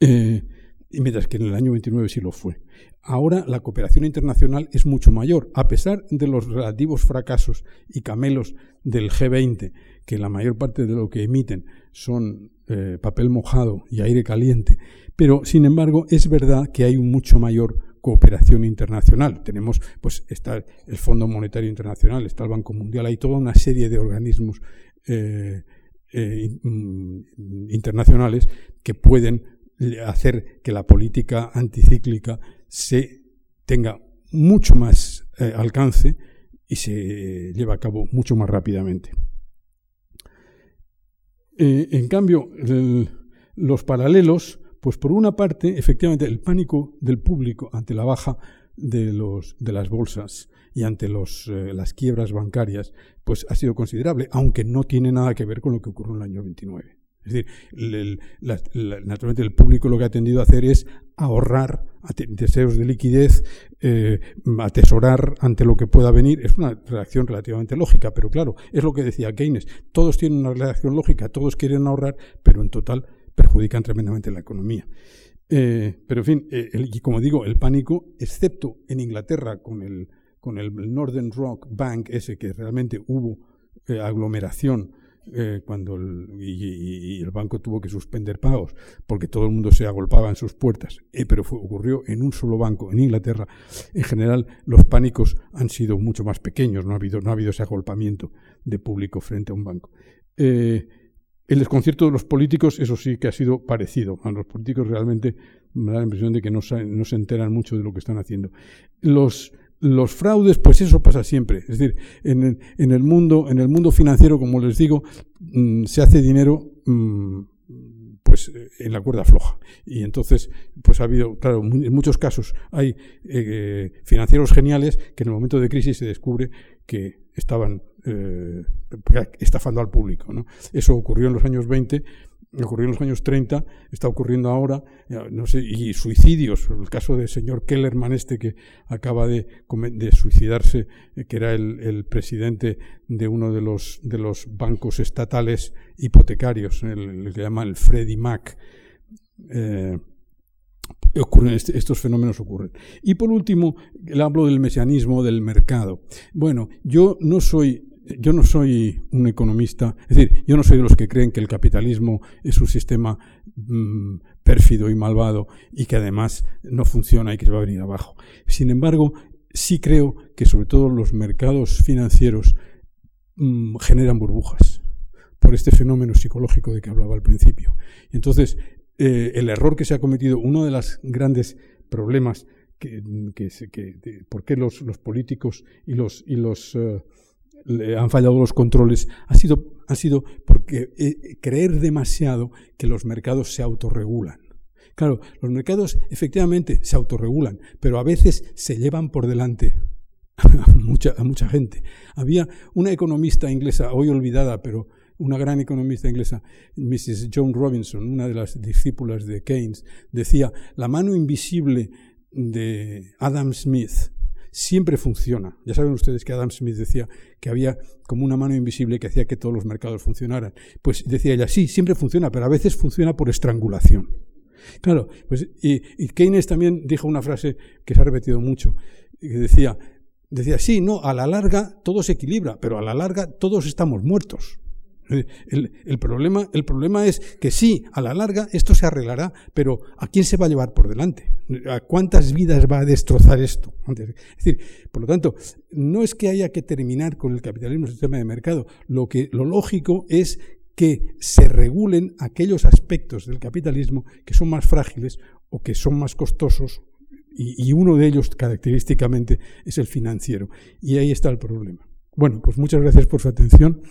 Eh, mientras que en el año 29 sí lo fue. Ahora la cooperación internacional es mucho mayor, a pesar de los relativos fracasos y camelos del G20, que la mayor parte de lo que emiten son eh, papel mojado y aire caliente, pero sin embargo es verdad que hay un mucho mayor cooperación internacional. Tenemos, pues, está el Fondo Monetario Internacional, está el Banco Mundial, hay toda una serie de organismos eh, eh, mm, internacionales que pueden hacer que la política anticíclica se tenga mucho más eh, alcance y se lleve a cabo mucho más rápidamente. Eh, en cambio, los paralelos, pues por una parte, efectivamente, el pánico del público ante la baja de, los, de las bolsas y ante los, eh, las quiebras bancarias, pues ha sido considerable, aunque no tiene nada que ver con lo que ocurrió en el año 29. Es decir, naturalmente el público lo que ha tendido a hacer es ahorrar deseos de liquidez, eh, atesorar ante lo que pueda venir. Es una reacción relativamente lógica, pero claro, es lo que decía Keynes. Todos tienen una reacción lógica, todos quieren ahorrar, pero en total perjudican tremendamente la economía. Eh, pero en fin, eh, y como digo, el pánico, excepto en Inglaterra con el, con el Northern Rock Bank, ese que realmente hubo aglomeración eh, cuando el, y, el banco tuvo que suspender pagos porque todo el mundo se agolpaba en sus puertas, eh, pero ocurrió en un solo banco en Inglaterra. En general, los pánicos han sido mucho más pequeños, no ha habido, no ha habido ese agolpamiento de público frente a un banco. Eh, el desconcierto de los políticos, eso sí que ha sido parecido. A los políticos realmente me da la impresión de que no, no se enteran mucho de lo que están haciendo. Los, los fraudes, pues eso pasa siempre. Es decir, en el, en el mundo, en el mundo financiero, como les digo, mm, se hace dinero mm, pues en la cuerda floja. Y entonces, pues ha habido, claro, en muchos casos hay eh, financieros geniales que en el momento de crisis se descubre que estaban eh, estafando al público. Eso ocurrió en los años 20 ocurrió en los años 30, está ocurriendo ahora, no sé, y suicidios, el caso del señor Kellerman este que acaba de, de suicidarse, eh, que era el, presidente de uno de los, de los bancos estatales hipotecarios, el, que llama el Freddie Mac. Eh, ocurren, este, estos fenómenos ocurren. Y por último, le hablo del mesianismo del mercado. Bueno, yo no soy yo no soy un economista, es decir, yo no soy de los que creen que el capitalismo es un sistema mm, pérfido y malvado y que además no funciona y que se va a venir abajo. Sin embargo, sí creo que sobre todo los mercados financieros mm, generan burbujas por este fenómeno psicológico de que hablaba al principio. Entonces, eh, el error que se ha cometido, uno de los grandes problemas que, que, por qué los, políticos y los, y los eh, le han fallado los controles ha sido, ha sido porque eh, creer demasiado que los mercados se autorregulan. Claro, los mercados efectivamente se autorregulan, pero a veces se llevan por delante a [LAUGHS] mucha, a mucha gente. Había una economista inglesa, hoy olvidada, pero una gran economista inglesa, Mrs. Joan Robinson, una de las discípulas de Keynes, decía, la mano invisible de Adam Smith siempre funciona. Ya saben ustedes que Adam Smith decía que había como una mano invisible que hacía que todos los mercados funcionaran. Pues decía ella, sí, siempre funciona, pero a veces funciona por estrangulación. Claro, pues, y, Keynes también dijo una frase que se ha repetido mucho, que decía, decía, sí, no, a la larga todo se equilibra, pero a la larga todos estamos muertos. El, problema, el problema es que sí, a la larga esto se arreglará, pero ¿a quién se va a llevar por delante? ¿A cuántas vidas va a destrozar esto? Es decir, por lo tanto, no es que haya que terminar con el capitalismo sistema de mercado, lo, que, lo lógico es que se regulen aquellos aspectos del capitalismo que son más frágiles o que son más costosos y uno de ellos característicamente es el financiero. Y ahí está el problema. Bueno, pues muchas gracias por su atención.